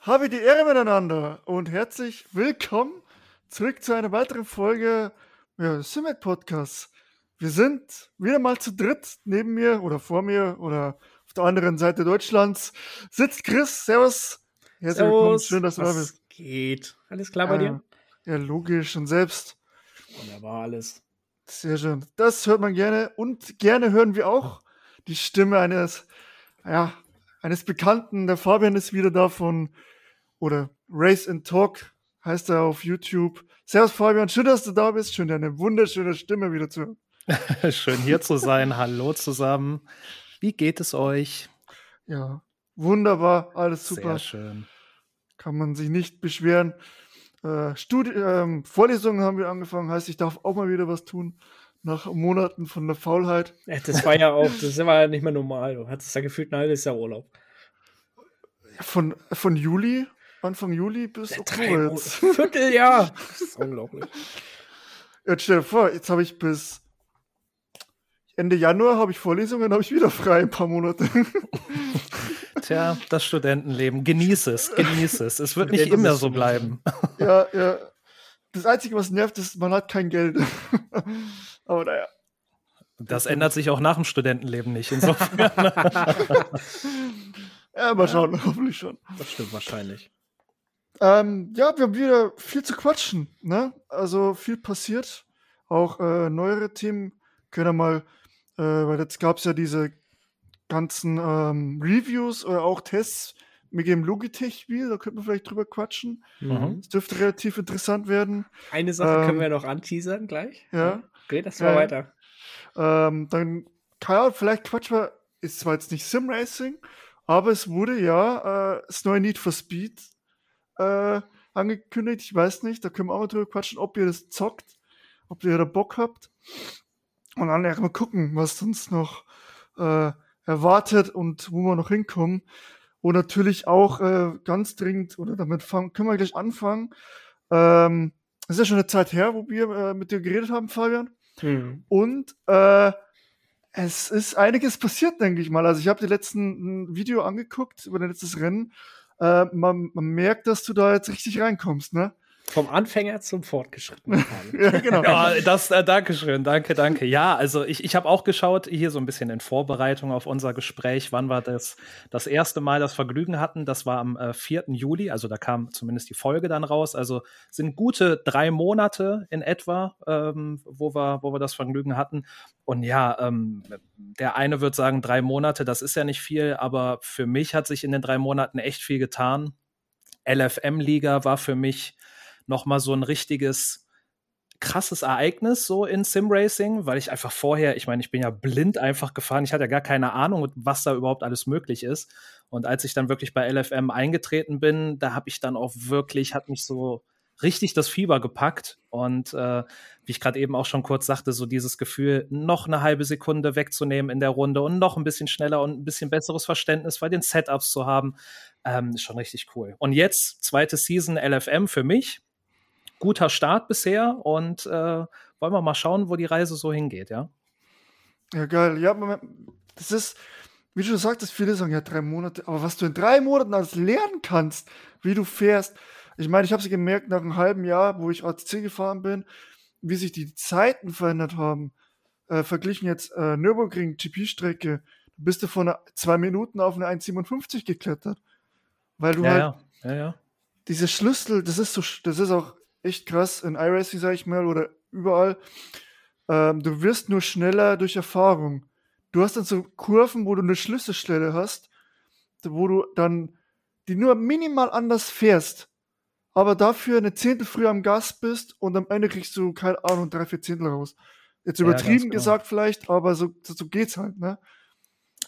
Habe die Ehre miteinander und herzlich willkommen zurück zu einer weiteren Folge ja, Simet Podcast. Wir sind wieder mal zu dritt. Neben mir oder vor mir oder auf der anderen Seite Deutschlands sitzt Chris. Servus. Herzlich Servus. willkommen. Schön, dass du da bist. Geht. Alles klar bei ja, dir? Ja, logisch. Und selbst? Wunderbar alles. Sehr schön. Das hört man gerne. Und gerne hören wir auch die Stimme eines, ja, eines Bekannten. Der Fabian ist wieder da von, oder Race and Talk heißt er auf YouTube. Servus Fabian, schön, dass du da bist. Schön, deine wunderschöne Stimme wieder zu hören. schön hier zu sein. Hallo zusammen. Wie geht es euch? Ja, wunderbar, alles super. Sehr schön. Kann man sich nicht beschweren. Äh, Studi ähm, Vorlesungen haben wir angefangen, heißt, ich darf auch mal wieder was tun nach Monaten von der Faulheit. Das war ja auch, das war ja nicht mehr normal. Du hattest ja gefühlt ein halbes Jahr Urlaub. Von, von Juli, Anfang Juli bis ja, Oktober jetzt. Vierteljahr. Das ist unglaublich. Jetzt stell dir vor, jetzt habe ich bis Ende Januar habe ich Vorlesungen, habe ich wieder frei ein paar Monate. Tja, das Studentenleben. Genieß es, genieß es. Es wird nicht immer so bleiben. Ja, ja. Das Einzige, was nervt, ist, man hat kein Geld. Aber naja. Das ändert sich auch nach dem Studentenleben nicht. Insofern. ja, mal schauen, hoffentlich schon. Das stimmt wahrscheinlich. Ähm, ja, wir haben wieder viel zu quatschen. Ne? Also viel passiert. Auch äh, neuere Themen können wir mal, äh, weil jetzt gab es ja diese ganzen ähm, Reviews oder auch Tests mit dem Logitech-Spiel, da könnten wir vielleicht drüber quatschen. Mhm. Das dürfte relativ interessant werden. Eine Sache ähm, können wir noch anteasern gleich. Ja. Okay, das war äh, weiter. Ähm, dann, ja, vielleicht quatschen wir, ist zwar jetzt nicht Sim-Racing, aber es wurde ja äh, das neue Need for Speed äh, angekündigt. Ich weiß nicht, da können wir auch mal drüber quatschen, ob ihr das zockt, ob ihr da Bock habt. Und dann mal gucken, was sonst noch äh, erwartet und wo wir noch hinkommen. Und natürlich auch äh, ganz dringend, oder damit fang, können wir gleich anfangen. Ähm, es ist ja schon eine Zeit her, wo wir äh, mit dir geredet haben, Fabian. Mhm. Und äh, es ist einiges passiert, denke ich mal. Also ich habe die letzten Video angeguckt über dein letztes Rennen. Äh, man, man merkt, dass du da jetzt richtig reinkommst, ne? Vom Anfänger zum Fortgeschrittenen. ja, genau. Ja, das, äh, Dankeschön, danke, danke. Ja, also ich, ich habe auch geschaut, hier so ein bisschen in Vorbereitung auf unser Gespräch, wann wir das, das erste Mal das Vergnügen hatten. Das war am äh, 4. Juli, also da kam zumindest die Folge dann raus. Also sind gute drei Monate in etwa, ähm, wo, wir, wo wir das Vergnügen hatten. Und ja, ähm, der eine wird sagen, drei Monate, das ist ja nicht viel, aber für mich hat sich in den drei Monaten echt viel getan. LFM-Liga war für mich nochmal so ein richtiges krasses Ereignis so in Simracing, weil ich einfach vorher, ich meine, ich bin ja blind einfach gefahren, ich hatte ja gar keine Ahnung, was da überhaupt alles möglich ist. Und als ich dann wirklich bei LFM eingetreten bin, da habe ich dann auch wirklich, hat mich so richtig das Fieber gepackt. Und äh, wie ich gerade eben auch schon kurz sagte, so dieses Gefühl, noch eine halbe Sekunde wegzunehmen in der Runde und noch ein bisschen schneller und ein bisschen besseres Verständnis bei den Setups zu haben, ähm, ist schon richtig cool. Und jetzt, zweite Season LFM für mich guter Start bisher und äh, wollen wir mal schauen, wo die Reise so hingeht, ja? Ja, geil. Ja, das ist, wie du sagtest, viele sagen ja drei Monate, aber was du in drei Monaten alles lernen kannst, wie du fährst. Ich meine, ich habe es gemerkt nach einem halben Jahr, wo ich ATC gefahren bin, wie sich die Zeiten verändert haben. Äh, verglichen jetzt äh, Nürburgring GP-Strecke, bist du von zwei Minuten auf eine 1,57 geklettert. Weil du ja, halt ja. Ja, ja. diese Schlüssel, das ist so, das ist auch echt krass in iRacing, sag ich mal, oder überall. Ähm, du wirst nur schneller durch Erfahrung. Du hast dann so Kurven, wo du eine Schlüsselstelle hast, wo du dann die nur minimal anders fährst, aber dafür eine Zehntel früher am Gas bist und am Ende kriegst du, keine Ahnung, drei, vier Zehntel raus. Jetzt übertrieben ja, genau. gesagt vielleicht, aber so, so geht's halt, ne?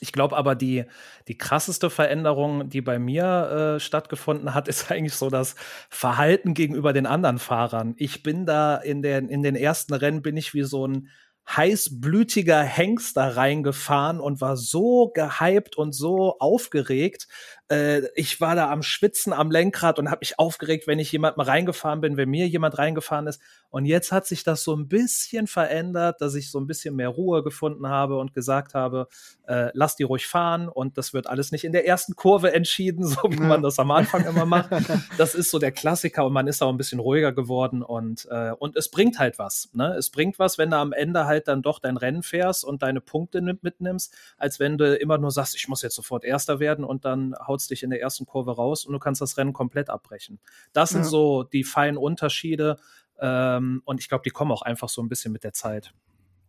Ich glaube aber, die, die krasseste Veränderung, die bei mir äh, stattgefunden hat, ist eigentlich so das Verhalten gegenüber den anderen Fahrern. Ich bin da in den, in den ersten Rennen bin ich wie so ein heißblütiger Hengst da reingefahren und war so gehypt und so aufgeregt, Äh, ich war da am Schwitzen am Lenkrad und habe mich aufgeregt, wenn ich jemandem reingefahren bin, wenn mir jemand reingefahren ist. Und jetzt hat sich das so ein bisschen verändert, dass ich so ein bisschen mehr Ruhe gefunden habe und gesagt habe, äh, lass die ruhig fahren und das wird alles nicht in der ersten Kurve entschieden, so wie man das am Anfang immer macht. Das ist so der Klassiker und man ist auch ein bisschen ruhiger geworden und, äh, und es bringt halt was. Ne? Es bringt was, wenn du am Ende halt dann doch dein Rennen fährst und deine Punkte mitnimmst, als wenn du immer nur sagst, ich muss jetzt sofort Erster werden und dann hautst dich in der ersten Kurve raus und du kannst das Rennen komplett abbrechen. Das sind ja. so die feinen Unterschiede ähm, und ich glaube, die kommen auch einfach so ein bisschen mit der Zeit.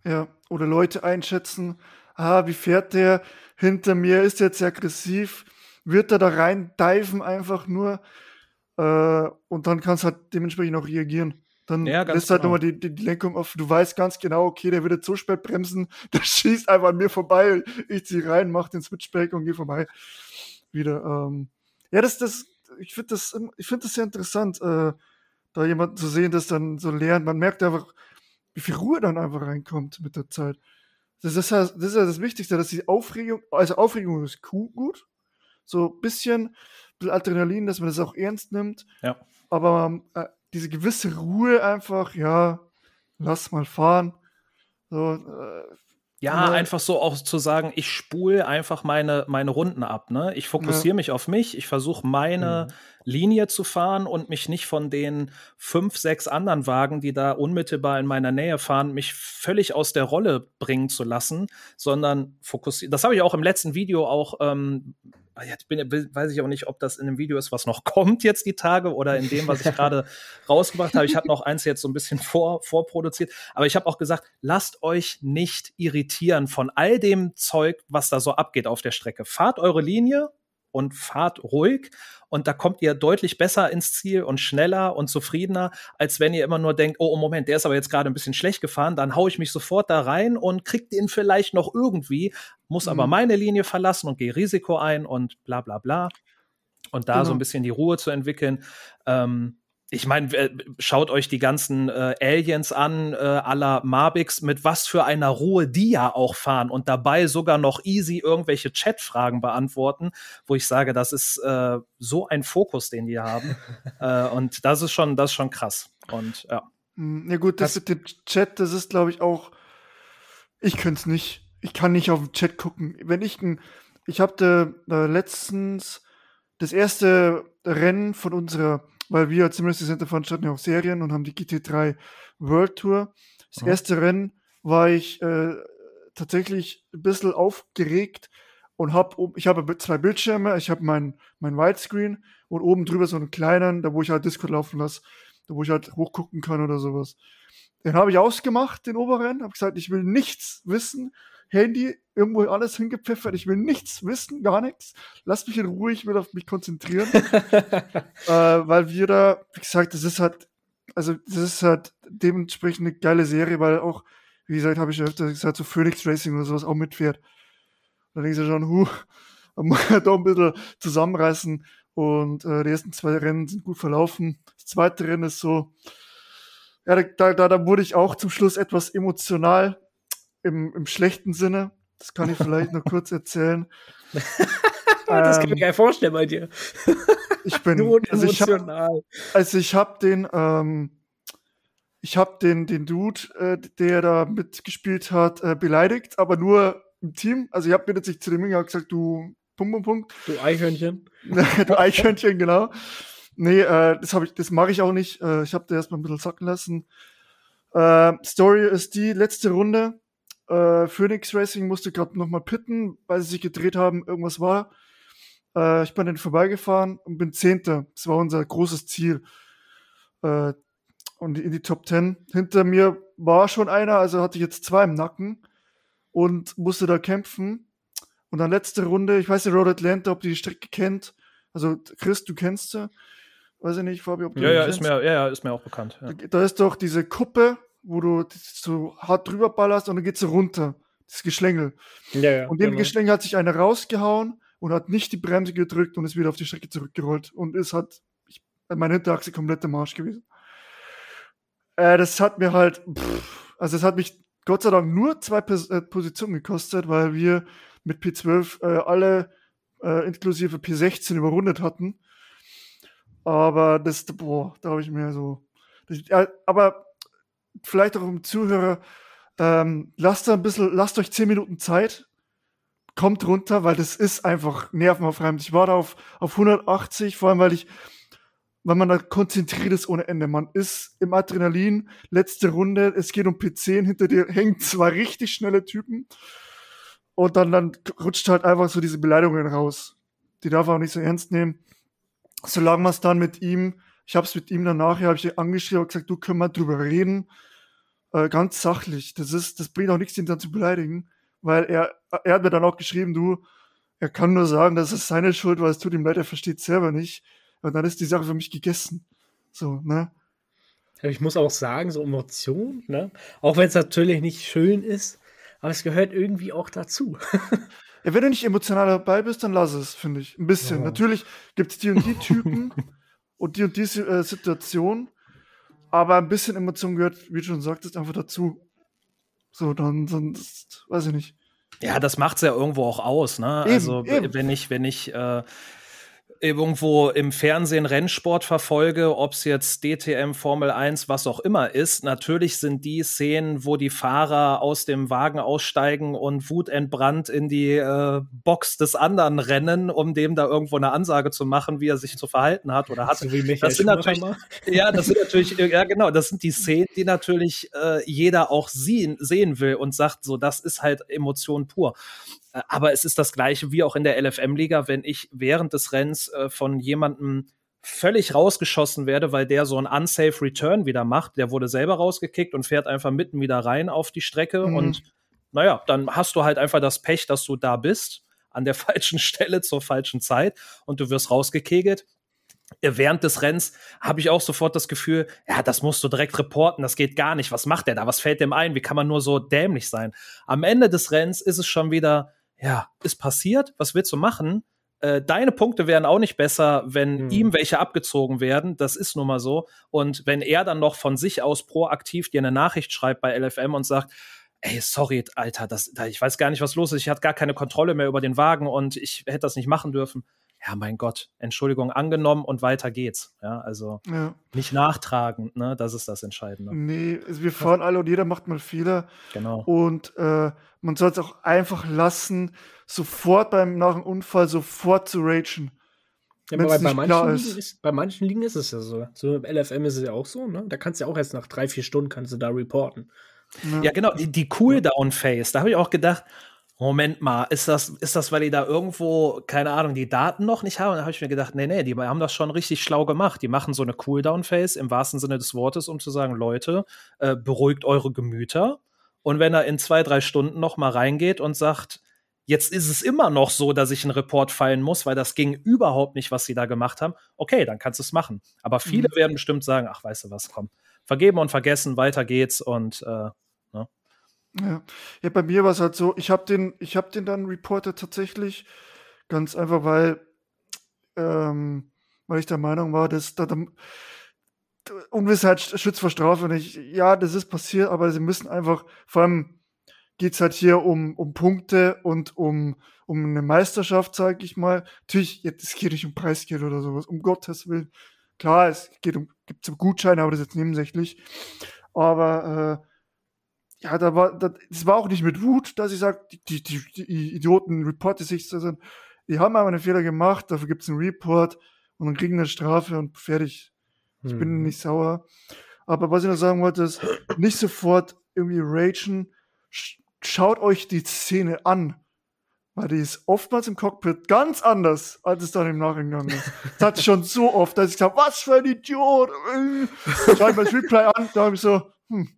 Ja, oder Leute einschätzen, ah, wie fährt der hinter mir, ist jetzt aggressiv, wird er da rein diven einfach nur äh, und dann kannst du halt dementsprechend auch reagieren. Dann ja, lässt halt genau. nochmal die, die, die, Lenkung auf. Du weißt ganz genau, okay, der wird jetzt so spät bremsen, der schießt einfach an mir vorbei. Ich zieh rein, mach den Switchback und geh vorbei. Wieder. Ähm. Ja, das, das, ich finde das, ich finde das sehr interessant. Äh, da jemanden zu sehen, das dann so lernt. Man merkt einfach, wie viel Ruhe dann einfach reinkommt mit der Zeit. Das ist, das ist ja das Wichtigste, dass die Aufregung, also Aufregung ist gut, so ein bisschen, bisschen Adrenalin, dass man das auch ernst nimmt. Ja. Aber äh, diese gewisse Ruhe einfach, ja, lass mal fahren. So, äh, ja, ja, einfach so auch zu sagen, ich spule einfach meine, meine Runden ab. Ne? Ich fokussiere ja. mich auf mich, ich versuche meine mhm. Linie zu fahren und mich nicht von den fünf, sechs anderen Wagen, die da unmittelbar in meiner Nähe fahren, mich völlig aus der Rolle bringen zu lassen, sondern fokussieren. Das habe ich auch im letzten Video auch ähm, Ah ich bin, weiß ich auch nicht, ob das in dem Video ist, was noch kommt jetzt die Tage oder in dem, was ich gerade rausgebracht habe. Ich habe noch eins jetzt so ein bisschen vor, vorproduziert. Aber ich habe auch gesagt, lasst euch nicht irritieren von all dem Zeug, was da so abgeht auf der Strecke. Fahrt eure Linie und fahrt ruhig und da kommt ihr deutlich besser ins Ziel und schneller und zufriedener, als wenn ihr immer nur denkt, oh, oh Moment, der ist aber jetzt gerade ein bisschen schlecht gefahren, dann haue ich mich sofort da rein und krieg den vielleicht noch irgendwie, muss mhm. aber meine Linie verlassen und gehe Risiko ein und bla bla bla. Und da genau. so ein bisschen die Ruhe zu entwickeln. Ähm, ich meine, äh, schaut euch die ganzen äh, Aliens an, äh, aller Marbix, mit was für einer Ruhe die ja auch fahren und dabei sogar noch easy irgendwelche Chatfragen beantworten, wo ich sage, das ist äh, so ein Fokus, den die haben. äh, und das ist schon, das ist schon krass. Und ja. Hm, ja gut, das, das mit dem Chat, das ist, glaube ich, auch. Ich könnte es nicht. Ich kann nicht auf den Chat gucken. Wenn ich ein, ich habe äh, letztens das erste Rennen von unserer weil wir als Simulator Center veranstalten ja auch Serien und haben die GT3 World Tour. Das mhm. erste Rennen war ich äh, tatsächlich ein bisschen aufgeregt und habe ich habe zwei Bildschirme, ich habe mein mein Widescreen und oben drüber so einen kleinen, da wo ich halt Discord laufen lasse, da wo ich halt hochgucken kann oder sowas. Den habe ich ausgemacht, den oberen, habe gesagt, ich will nichts wissen Handy irgendwo alles hingepfeffert. Ich will nichts wissen, gar nichts. Lass mich in Ruhe, ich will auf mich konzentrieren. äh, weil wir da, wie gesagt, das ist halt, also das ist halt dementsprechend eine geile Serie, weil auch, wie gesagt, habe ich ja öfter gesagt, so Phoenix Racing oder sowas auch mitfährt. Da denke ich schon, huh, da muss ich da ein bisschen zusammenreißen. Und äh, die ersten zwei Rennen sind gut verlaufen. Das zweite Rennen ist so, ja, da, da, da wurde ich auch zum Schluss etwas emotional im, im schlechten Sinne. Das kann ich vielleicht noch kurz erzählen. das kann ich mir gar nicht vorstellen bei dir. ich bin also ich habe also ich habe den ähm, ich habe den den Dude, äh, der da mitgespielt hat, äh, beleidigt, aber nur im Team. Also ich habe mir jetzt nicht zu dem gesagt, du Punkt Punkt Punkt. Du Eichhörnchen. du Eichhörnchen genau. Nee, äh, das habe ich, das mache ich auch nicht. Äh, ich habe da erstmal ein bisschen sacken lassen. Äh, Story ist die letzte Runde äh, Phoenix Racing musste gerade nochmal pitten, weil sie sich gedreht haben, irgendwas war. Äh, ich bin dann vorbeigefahren und bin Zehnter. Das war unser großes Ziel. Äh, und in die Top Ten. Hinter mir war schon einer, also hatte ich jetzt zwei im Nacken und musste da kämpfen. Und dann letzte Runde, ich weiß nicht, Road Atlanta, ob die die Strecke kennt. Also Chris, du kennst sie. Weiß ich nicht, Fabi, ob du ja, ja, ist mir, ja, ja, ist mir auch bekannt. Ja. Da, da ist doch diese Kuppe, wo du so hart drüber ballerst und dann geht sie runter. Das Geschlängel. Ja, ja, und dem genau. Geschlängel hat sich einer rausgehauen und hat nicht die Bremse gedrückt und ist wieder auf die Strecke zurückgerollt. Und es hat ich, meine Hinterachse komplett im Marsch gewesen. Äh, das hat mir halt, pff, also es hat mich Gott sei Dank nur zwei Pos äh, Positionen gekostet, weil wir mit P12 äh, alle äh, inklusive P16 überrundet hatten. Aber das, boah, da habe ich mir so. Das, aber vielleicht auch im Zuhörer, ähm, lasst ein bisschen, lasst euch zehn Minuten Zeit, kommt runter, weil das ist einfach nervenaufreibend. Ich war da auf, auf 180, vor allem weil ich, weil man da konzentriert ist ohne Ende. Man ist im Adrenalin, letzte Runde, es geht um P10, hinter dir hängen zwei richtig schnelle Typen. Und dann, dann rutscht halt einfach so diese Beleidigungen raus. Die darf man auch nicht so ernst nehmen. Solange man es dann mit ihm, ich habe es mit ihm danach, habe ich angeschrieben und gesagt, du können wir drüber reden. Äh, ganz sachlich. Das ist, das bringt auch nichts, ihn dann zu beleidigen. Weil er, er hat mir dann auch geschrieben, du, er kann nur sagen, das ist seine Schuld, weil es tut ihm leid, er versteht selber nicht. Und dann ist die Sache für mich gegessen. So, ne? Ich muss auch sagen, so Emotionen, ne? Auch wenn es natürlich nicht schön ist, aber es gehört irgendwie auch dazu. ja, wenn du nicht emotional dabei bist, dann lass es, finde ich. Ein bisschen. Ja. Natürlich gibt es die und die Typen und die und die äh, Situation, aber ein bisschen Emotion gehört, wie du schon sagtest, einfach dazu. So, dann, sonst, weiß ich nicht. Ja, das macht's ja irgendwo auch aus, ne? Eben, also, eben. wenn ich, wenn ich äh, irgendwo im Fernsehen Rennsport verfolge, ob es jetzt DTM, Formel 1, was auch immer ist, natürlich sind die Szenen, wo die Fahrer aus dem Wagen aussteigen und wutentbrannt in die äh, Box des anderen rennen, um dem da irgendwo eine Ansage zu machen, wie er sich zu verhalten hat oder hat. So wie das sind natürlich, ja, das sind natürlich, ja genau, das sind die Szenen, die natürlich äh, jeder auch sehen, sehen will und sagt, so, das ist halt Emotion pur. Äh, aber es ist das gleiche wie auch in der LFM-Liga, wenn ich während des Rennens äh, von jemandem völlig rausgeschossen werde, weil der so ein unsafe Return wieder macht. Der wurde selber rausgekickt und fährt einfach mitten wieder rein auf die Strecke. Mhm. Und naja, dann hast du halt einfach das Pech, dass du da bist, an der falschen Stelle zur falschen Zeit und du wirst rausgekegelt. Äh, während des Rennens habe ich auch sofort das Gefühl, ja, das musst du direkt reporten, das geht gar nicht. Was macht der da? Was fällt dem ein? Wie kann man nur so dämlich sein? Am Ende des Rennens ist es schon wieder, ja, ist passiert, was willst du machen? Äh, deine Punkte wären auch nicht besser, wenn mhm. ihm welche abgezogen werden. Das ist nun mal so. Und wenn er dann noch von sich aus proaktiv dir eine Nachricht schreibt bei LFM und sagt, ey, sorry, Alter, das, ich weiß gar nicht, was los ist. Ich hatte gar keine Kontrolle mehr über den Wagen und ich hätte das nicht machen dürfen ja, mein Gott, Entschuldigung angenommen und weiter geht's. Ja, also ja. nicht nachtragend, ne? Das ist das Entscheidende. Nee, wir fahren alle und jeder macht mal Fehler. Genau. Und äh, man soll es auch einfach lassen, sofort beim nach dem Unfall sofort zu ragen. Ja, aber bei, bei, manchen ist. Ist, bei manchen Ligen ist es ja so. So im LFM ist es ja auch so, ne? Da kannst du ja auch erst nach drei, vier Stunden kannst du da reporten. Ja, ja genau, die, die Cooldown-Phase, da habe ich auch gedacht, Moment mal, ist das, ist das, weil die da irgendwo, keine Ahnung, die Daten noch nicht haben? Und dann habe ich mir gedacht, nee, nee, die haben das schon richtig schlau gemacht. Die machen so eine Cooldown-Phase im wahrsten Sinne des Wortes, um zu sagen, Leute, äh, beruhigt eure Gemüter. Und wenn er in zwei, drei Stunden noch mal reingeht und sagt, jetzt ist es immer noch so, dass ich einen Report fallen muss, weil das ging überhaupt nicht, was sie da gemacht haben, okay, dann kannst du es machen. Aber viele mhm. werden bestimmt sagen, ach, weißt du was, komm, vergeben und vergessen, weiter geht's und äh, ja. ja, bei mir war es halt so, ich habe den, habe den dann reportet tatsächlich, ganz einfach, weil, ähm, weil ich der Meinung war, dass da, Unwissheit schützt vor Strafe. Und ich, ja, das ist passiert, aber sie müssen einfach, vor allem geht's halt hier um, um Punkte und um, um eine Meisterschaft, sag ich mal. Natürlich, es geht nicht um Preisgeld oder sowas, um Gottes Willen. Klar, es geht um, gibt um Gutscheine, aber das ist jetzt nebensächlich. Aber äh, ja, da war, das war auch nicht mit Wut, dass ich sage, die, die, die Idioten reporten sich so sind. Die haben aber einen Fehler gemacht, dafür gibt es einen Report und dann kriegen eine Strafe und fertig. Ich hm. bin nicht sauer. Aber was ich noch sagen wollte, ist, nicht sofort irgendwie ragen. Schaut euch die Szene an. Weil die ist oftmals im Cockpit ganz anders, als es dann im Nachhinein ist. Das hatte ich schon so oft, dass ich gesagt was für ein Idiot. Schau ich mir das Replay an, da habe ich so, hm,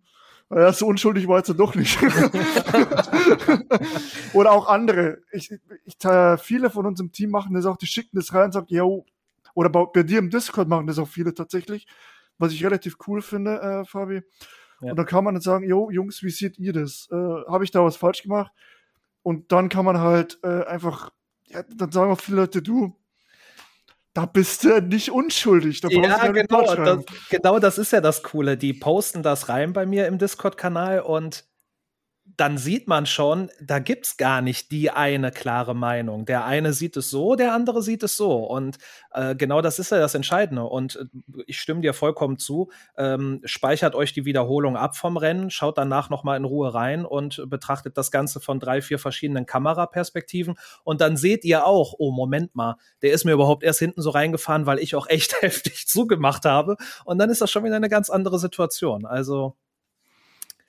ja, so unschuldig war jetzt doch nicht. Oder auch andere. Ich, ich, äh, viele von uns im Team machen das auch, die schicken das rein und sagen, ja, oder bei, bei, dir im Discord machen das auch viele tatsächlich, was ich relativ cool finde, äh, Fabi. Ja. Und dann kann man dann sagen, jo, Jungs, wie seht ihr das? Äh, Habe ich da was falsch gemacht? Und dann kann man halt äh, einfach, ja, dann sagen auch viele Leute, du, da bist du nicht unschuldig. Da ja, genau das, genau das ist ja das Coole. Die posten das rein bei mir im Discord-Kanal und dann sieht man schon, da gibt es gar nicht die eine klare Meinung. Der eine sieht es so, der andere sieht es so. Und äh, genau das ist ja das Entscheidende. Und äh, ich stimme dir vollkommen zu. Ähm, speichert euch die Wiederholung ab vom Rennen, schaut danach nochmal in Ruhe rein und betrachtet das Ganze von drei, vier verschiedenen Kameraperspektiven. Und dann seht ihr auch, oh, Moment mal, der ist mir überhaupt erst hinten so reingefahren, weil ich auch echt heftig zugemacht habe. Und dann ist das schon wieder eine ganz andere Situation. Also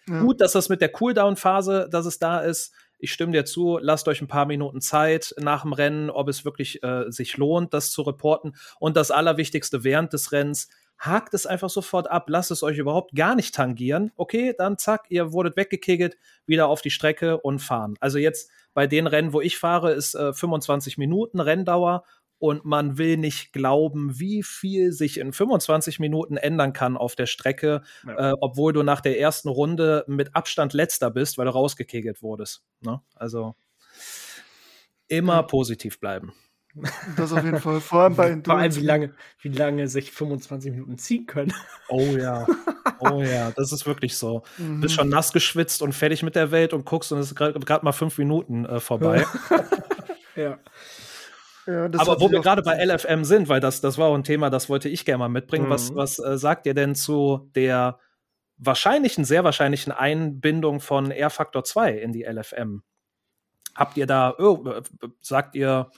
ja. Gut, dass das mit der Cooldown-Phase, dass es da ist. Ich stimme dir zu, lasst euch ein paar Minuten Zeit nach dem Rennen, ob es wirklich äh, sich lohnt, das zu reporten. Und das Allerwichtigste während des Rennens, hakt es einfach sofort ab, lasst es euch überhaupt gar nicht tangieren. Okay, dann zack, ihr wurdet weggekegelt, wieder auf die Strecke und fahren. Also jetzt bei den Rennen, wo ich fahre, ist äh, 25 Minuten Renndauer und man will nicht glauben, wie viel sich in 25 Minuten ändern kann auf der Strecke, ja. äh, obwohl du nach der ersten Runde mit Abstand letzter bist, weil du rausgekegelt wurdest. Ne? Also immer ja. positiv bleiben. Das auf jeden Fall. Vor allem bei Endurance. Vor allem, wie lange, wie lange sich 25 Minuten ziehen können. Oh ja. Oh ja, das ist wirklich so. Mhm. Bist schon nass geschwitzt und fertig mit der Welt und guckst und es ist gerade mal fünf Minuten äh, vorbei. ja. Ja, Aber wo wir gerade bei LFM sind, weil das, das war auch ein Thema, das wollte ich gerne mal mitbringen. Mhm. Was, was äh, sagt ihr denn zu der wahrscheinlichen, sehr wahrscheinlichen Einbindung von R Factor 2 in die LFM? Habt ihr da, oh, sagt ihr,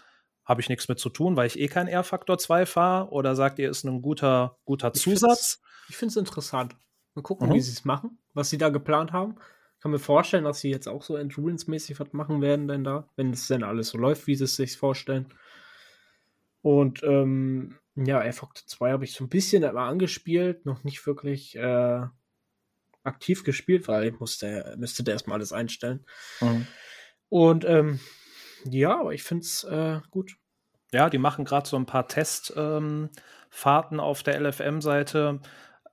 habe ich nichts mit zu tun, weil ich eh kein R Factor 2 fahre? Oder sagt ihr, ist ein guter, guter Zusatz? Ich finde es interessant. Mal gucken, mhm. wie sie es machen, was sie da geplant haben. Ich kann mir vorstellen, dass sie jetzt auch so Endurance-mäßig was machen werden, denn da, wenn es denn alles so läuft, wie sie es sich vorstellen. Und ähm, ja, Airfox 2 habe ich so ein bisschen mal angespielt, noch nicht wirklich äh, aktiv gespielt, weil ich musste, müsste da erstmal alles einstellen. Mhm. Und ähm, ja, aber ich finde es äh, gut. Ja, die machen gerade so ein paar Testfahrten ähm, auf der LFM-Seite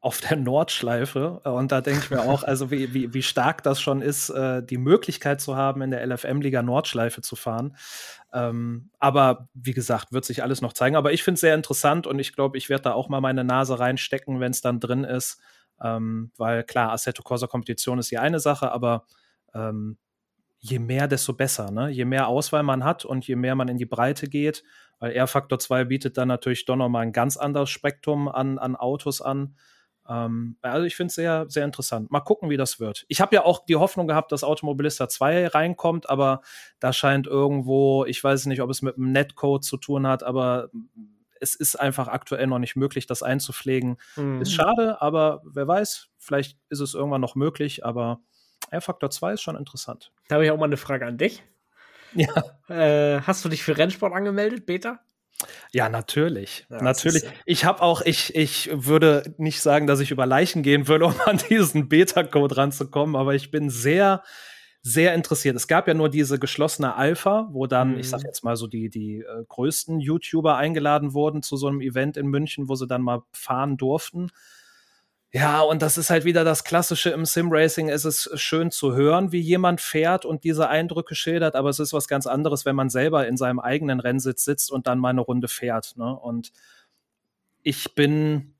auf der Nordschleife. Und da denke ich mir auch, also wie, wie, wie stark das schon ist, äh, die Möglichkeit zu haben, in der LFM-Liga Nordschleife zu fahren. Ähm, aber wie gesagt, wird sich alles noch zeigen. Aber ich finde es sehr interessant und ich glaube, ich werde da auch mal meine Nase reinstecken, wenn es dann drin ist. Ähm, weil klar, Assetto Corsa Kompetition ist ja eine Sache, aber ähm, je mehr, desto besser. Ne? Je mehr Auswahl man hat und je mehr man in die Breite geht, weil R-Faktor 2 bietet dann natürlich doch nochmal ein ganz anderes Spektrum an, an Autos an. Ähm, also ich finde es sehr, sehr interessant. Mal gucken, wie das wird. Ich habe ja auch die Hoffnung gehabt, dass Automobilista 2 reinkommt, aber da scheint irgendwo, ich weiß nicht, ob es mit dem Netcode zu tun hat, aber es ist einfach aktuell noch nicht möglich, das einzupflegen. Mhm. Ist schade, aber wer weiß, vielleicht ist es irgendwann noch möglich, aber R-Faktor 2 ist schon interessant. Da habe ich auch mal eine Frage an dich. Ja. Äh, hast du dich für Rennsport angemeldet, Beta? Ja, natürlich. Ja, natürlich. Ich habe auch, ich, ich würde nicht sagen, dass ich über Leichen gehen würde, um an diesen Beta-Code ranzukommen, aber ich bin sehr, sehr interessiert. Es gab ja nur diese geschlossene Alpha, wo dann, mhm. ich sag mhm. jetzt mal so, die, die äh, größten YouTuber eingeladen wurden zu so einem Event in München, wo sie dann mal fahren durften. Ja, und das ist halt wieder das Klassische im Sim-Racing. Es ist schön zu hören, wie jemand fährt und diese Eindrücke schildert, aber es ist was ganz anderes, wenn man selber in seinem eigenen Rennsitz sitzt und dann mal eine Runde fährt. Ne? Und ich bin,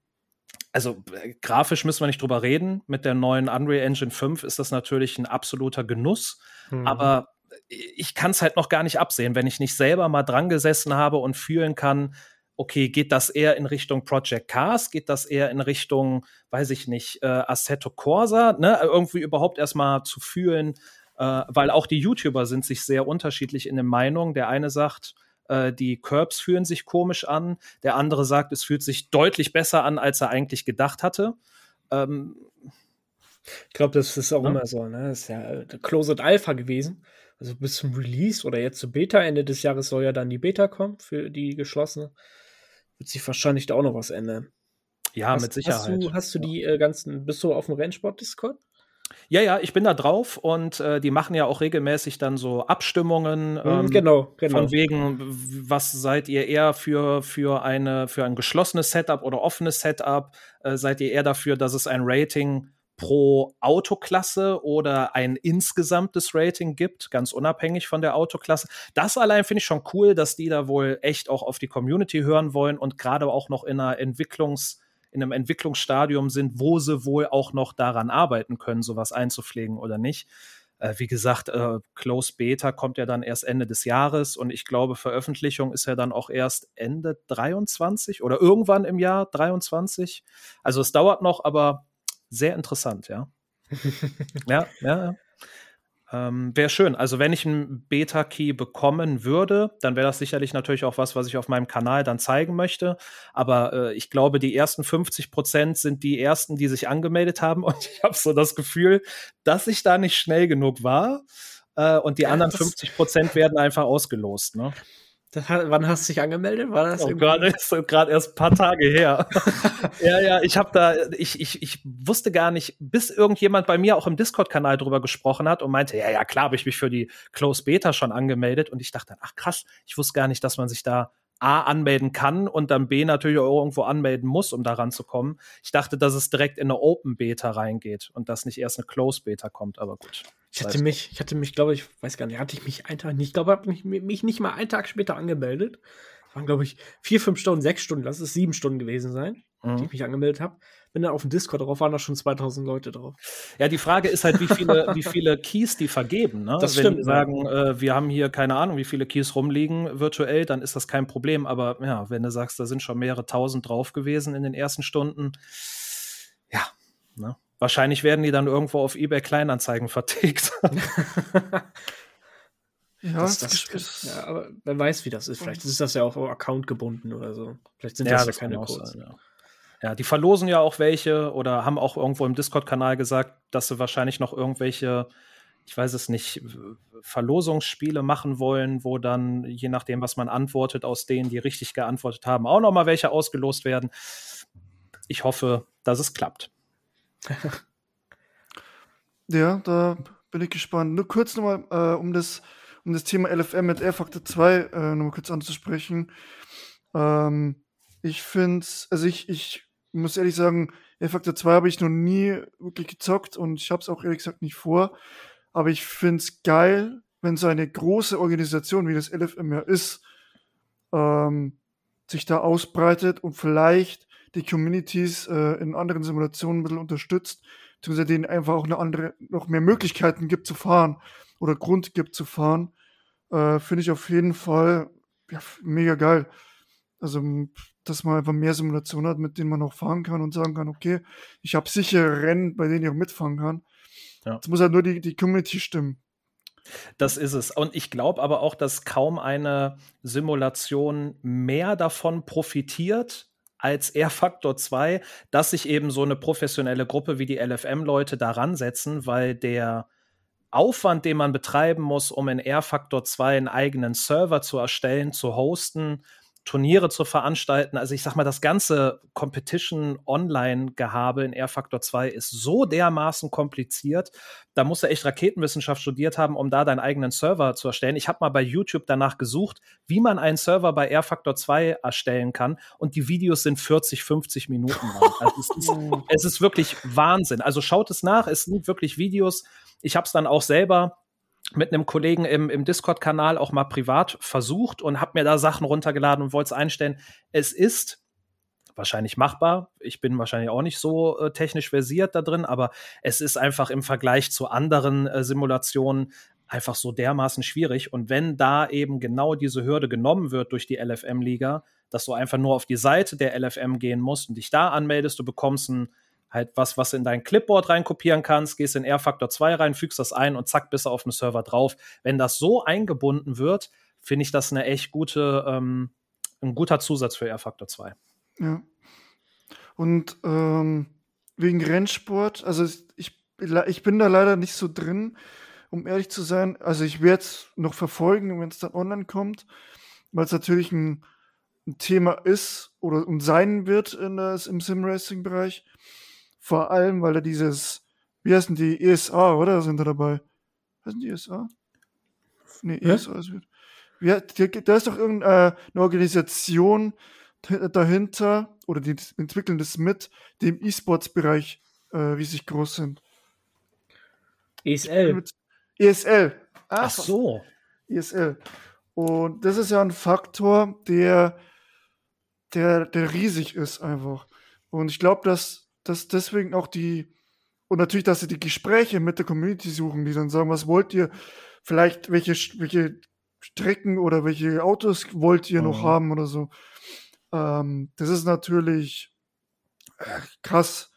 also äh, grafisch müssen wir nicht drüber reden. Mit der neuen Unreal Engine 5 ist das natürlich ein absoluter Genuss, mhm. aber ich kann es halt noch gar nicht absehen, wenn ich nicht selber mal dran gesessen habe und fühlen kann, okay, geht das eher in Richtung Project Cars? Geht das eher in Richtung, weiß ich nicht, äh, Assetto Corsa? Ne? Irgendwie überhaupt erstmal zu fühlen, äh, weil auch die YouTuber sind sich sehr unterschiedlich in den Meinungen. Der eine sagt, äh, die Curbs fühlen sich komisch an. Der andere sagt, es fühlt sich deutlich besser an, als er eigentlich gedacht hatte. Ähm, ich glaube, das ist auch ja. immer so. Ne? Das ist ja äh, Closed Alpha gewesen. Also bis zum Release oder jetzt zur Beta. Ende des Jahres soll ja dann die Beta kommen für die geschlossene wird sich wahrscheinlich da auch noch was ändern. Ja, hast, mit Sicherheit. Hast du, hast du die äh, ganzen, bist du auf dem Rennsport-Discord? Ja, ja, ich bin da drauf und äh, die machen ja auch regelmäßig dann so Abstimmungen. Mhm, ähm, genau, genau. Von wegen, was seid ihr eher für, für, eine, für ein geschlossenes Setup oder offenes Setup? Äh, seid ihr eher dafür, dass es ein Rating pro Autoklasse oder ein insgesamtes Rating gibt, ganz unabhängig von der Autoklasse. Das allein finde ich schon cool, dass die da wohl echt auch auf die Community hören wollen und gerade auch noch in einer Entwicklungs- in einem Entwicklungsstadium sind, wo sie wohl auch noch daran arbeiten können, sowas einzupflegen oder nicht. äh, wie gesagt, äh, Close Beta kommt ja dann erst Ende des Jahres und ich glaube, Veröffentlichung ist ja dann auch erst Ende 23 oder irgendwann im Jahr 23. Also es dauert noch, aber sehr interessant, ja. ja, ja. Ähm, wäre schön. Also, wenn ich einen Beta-Key bekommen würde, dann wäre das sicherlich natürlich auch was, was ich auf meinem Kanal dann zeigen möchte. Aber äh, ich glaube, die ersten 50 Prozent sind die ersten, die sich angemeldet haben. Und ich habe so das Gefühl, dass ich da nicht schnell genug war. Äh, und die ja, anderen 50 Prozent werden einfach ausgelost. Ne? Das, wann hast du dich angemeldet? War das oh, gerade gerade erst ein paar Tage her. ja, ja, ich habe da, ich, ich, ich wusste gar nicht, bis irgendjemand bei mir auch im Discord-Kanal drüber gesprochen hat und meinte, ja, ja, klar, habe ich mich für die Close Beta schon angemeldet und ich dachte, ach krass, ich wusste gar nicht, dass man sich da A anmelden kann und dann B natürlich auch irgendwo anmelden muss, um daran zu kommen. Ich dachte, dass es direkt in eine Open Beta reingeht und dass nicht erst eine Close Beta kommt, aber gut. Ich hatte mich, ich hatte mich, glaube ich, weiß gar nicht, hatte ich mich einen Tag nicht, ich glaube, habe mich, mich nicht mal einen Tag später angemeldet. Das waren, glaube ich, vier, fünf Stunden, sechs Stunden, lass es sieben Stunden gewesen sein, mhm. die ich mich angemeldet habe. Bin dann auf dem Discord drauf, waren da schon 2000 Leute drauf. Ja, die Frage ist halt, wie viele, wie viele Keys die vergeben. Ne? Das Wenn stimmt. die sagen, äh, wir haben hier keine Ahnung, wie viele Keys rumliegen virtuell, dann ist das kein Problem. Aber ja, wenn du sagst, da sind schon mehrere tausend drauf gewesen in den ersten Stunden, ja, ne? Wahrscheinlich werden die dann irgendwo auf eBay Kleinanzeigen vertickt. Ja, das, das, das, ja, aber wer weiß, wie das ist. Vielleicht ist das ja auch Account gebunden oder so. Vielleicht sind ja, das ja keine Codes. Sein, ja. Ja. die verlosen ja auch welche oder haben auch irgendwo im Discord-Kanal gesagt, dass sie wahrscheinlich noch irgendwelche, ich weiß es nicht, Verlosungsspiele machen wollen, wo dann, je nachdem, was man antwortet, aus denen, die richtig geantwortet haben, auch noch mal welche ausgelost werden. Ich hoffe, dass es klappt. ja, da bin ich gespannt. Nur kurz nochmal, äh, um, das, um das Thema LFM mit R-Factor 2 äh, nochmal kurz anzusprechen. Ähm, ich finde, also ich, ich muss ehrlich sagen, R-Factor 2 habe ich noch nie wirklich gezockt und ich habe es auch ehrlich gesagt nicht vor. Aber ich finde es geil, wenn so eine große Organisation wie das LFM ja ist, ähm, sich da ausbreitet und vielleicht die Communities äh, in anderen Simulationen ein bisschen unterstützt, beziehungsweise denen einfach auch eine andere, noch mehr Möglichkeiten gibt zu fahren oder Grund gibt zu fahren, äh, finde ich auf jeden Fall ja, mega geil. Also, dass man einfach mehr Simulationen hat, mit denen man auch fahren kann und sagen kann, okay, ich habe sichere Rennen, bei denen ich auch mitfahren kann. Ja. Jetzt muss halt nur die, die Community stimmen. Das ist es. Und ich glaube aber auch, dass kaum eine Simulation mehr davon profitiert, als R-Faktor 2, dass sich eben so eine professionelle Gruppe wie die LFM-Leute daran setzen, weil der Aufwand, den man betreiben muss, um in R-Faktor 2 einen eigenen Server zu erstellen, zu hosten, Turniere zu veranstalten. Also ich sag mal, das ganze Competition Online-Gehabe in R Factor 2 ist so dermaßen kompliziert. Da musst du echt Raketenwissenschaft studiert haben, um da deinen eigenen Server zu erstellen. Ich habe mal bei YouTube danach gesucht, wie man einen Server bei R Factor 2 erstellen kann. Und die Videos sind 40, 50 Minuten lang. Also es, ist, es ist wirklich Wahnsinn. Also schaut es nach. Es sind wirklich Videos. Ich habe es dann auch selber mit einem Kollegen im, im Discord-Kanal auch mal privat versucht und habe mir da Sachen runtergeladen und wollte es einstellen. Es ist wahrscheinlich machbar. Ich bin wahrscheinlich auch nicht so äh, technisch versiert da drin, aber es ist einfach im Vergleich zu anderen äh, Simulationen einfach so dermaßen schwierig. Und wenn da eben genau diese Hürde genommen wird durch die LFM-Liga, dass du einfach nur auf die Seite der LFM gehen musst und dich da anmeldest, du bekommst ein halt was, was in dein Clipboard reinkopieren kannst, gehst in R-Factor 2 rein, fügst das ein und zack, bist du auf dem Server drauf. Wenn das so eingebunden wird, finde ich das eine echt gute, ähm, ein guter Zusatz für R-Factor 2. Ja. Und ähm, wegen Rennsport, also ich, ich bin da leider nicht so drin, um ehrlich zu sein. Also ich werde es noch verfolgen, wenn es dann online kommt, weil es natürlich ein, ein, Thema ist oder und sein wird in das, im Sim-Racing-Bereich. Vor allem, weil er dieses, wie heißen die, ESA, oder? Sind da dabei? Heißen die ESA? Nee? ESA ist wie, da ist doch irgendeine äh, Organisation dahinter, oder die entwickeln das mit, die im E-Sports-Bereich äh, wie sich groß sind. ESL. ESL. Ach, Ach so. ESL. Und das ist ja ein Faktor, der, der, der riesig ist einfach. Und ich glaube, dass dass deswegen auch die, und natürlich, dass sie die Gespräche mit der Community suchen, die dann sagen, was wollt ihr, vielleicht welche, welche Strecken oder welche Autos wollt ihr mhm. noch haben oder so. Ähm, das ist natürlich äh, krass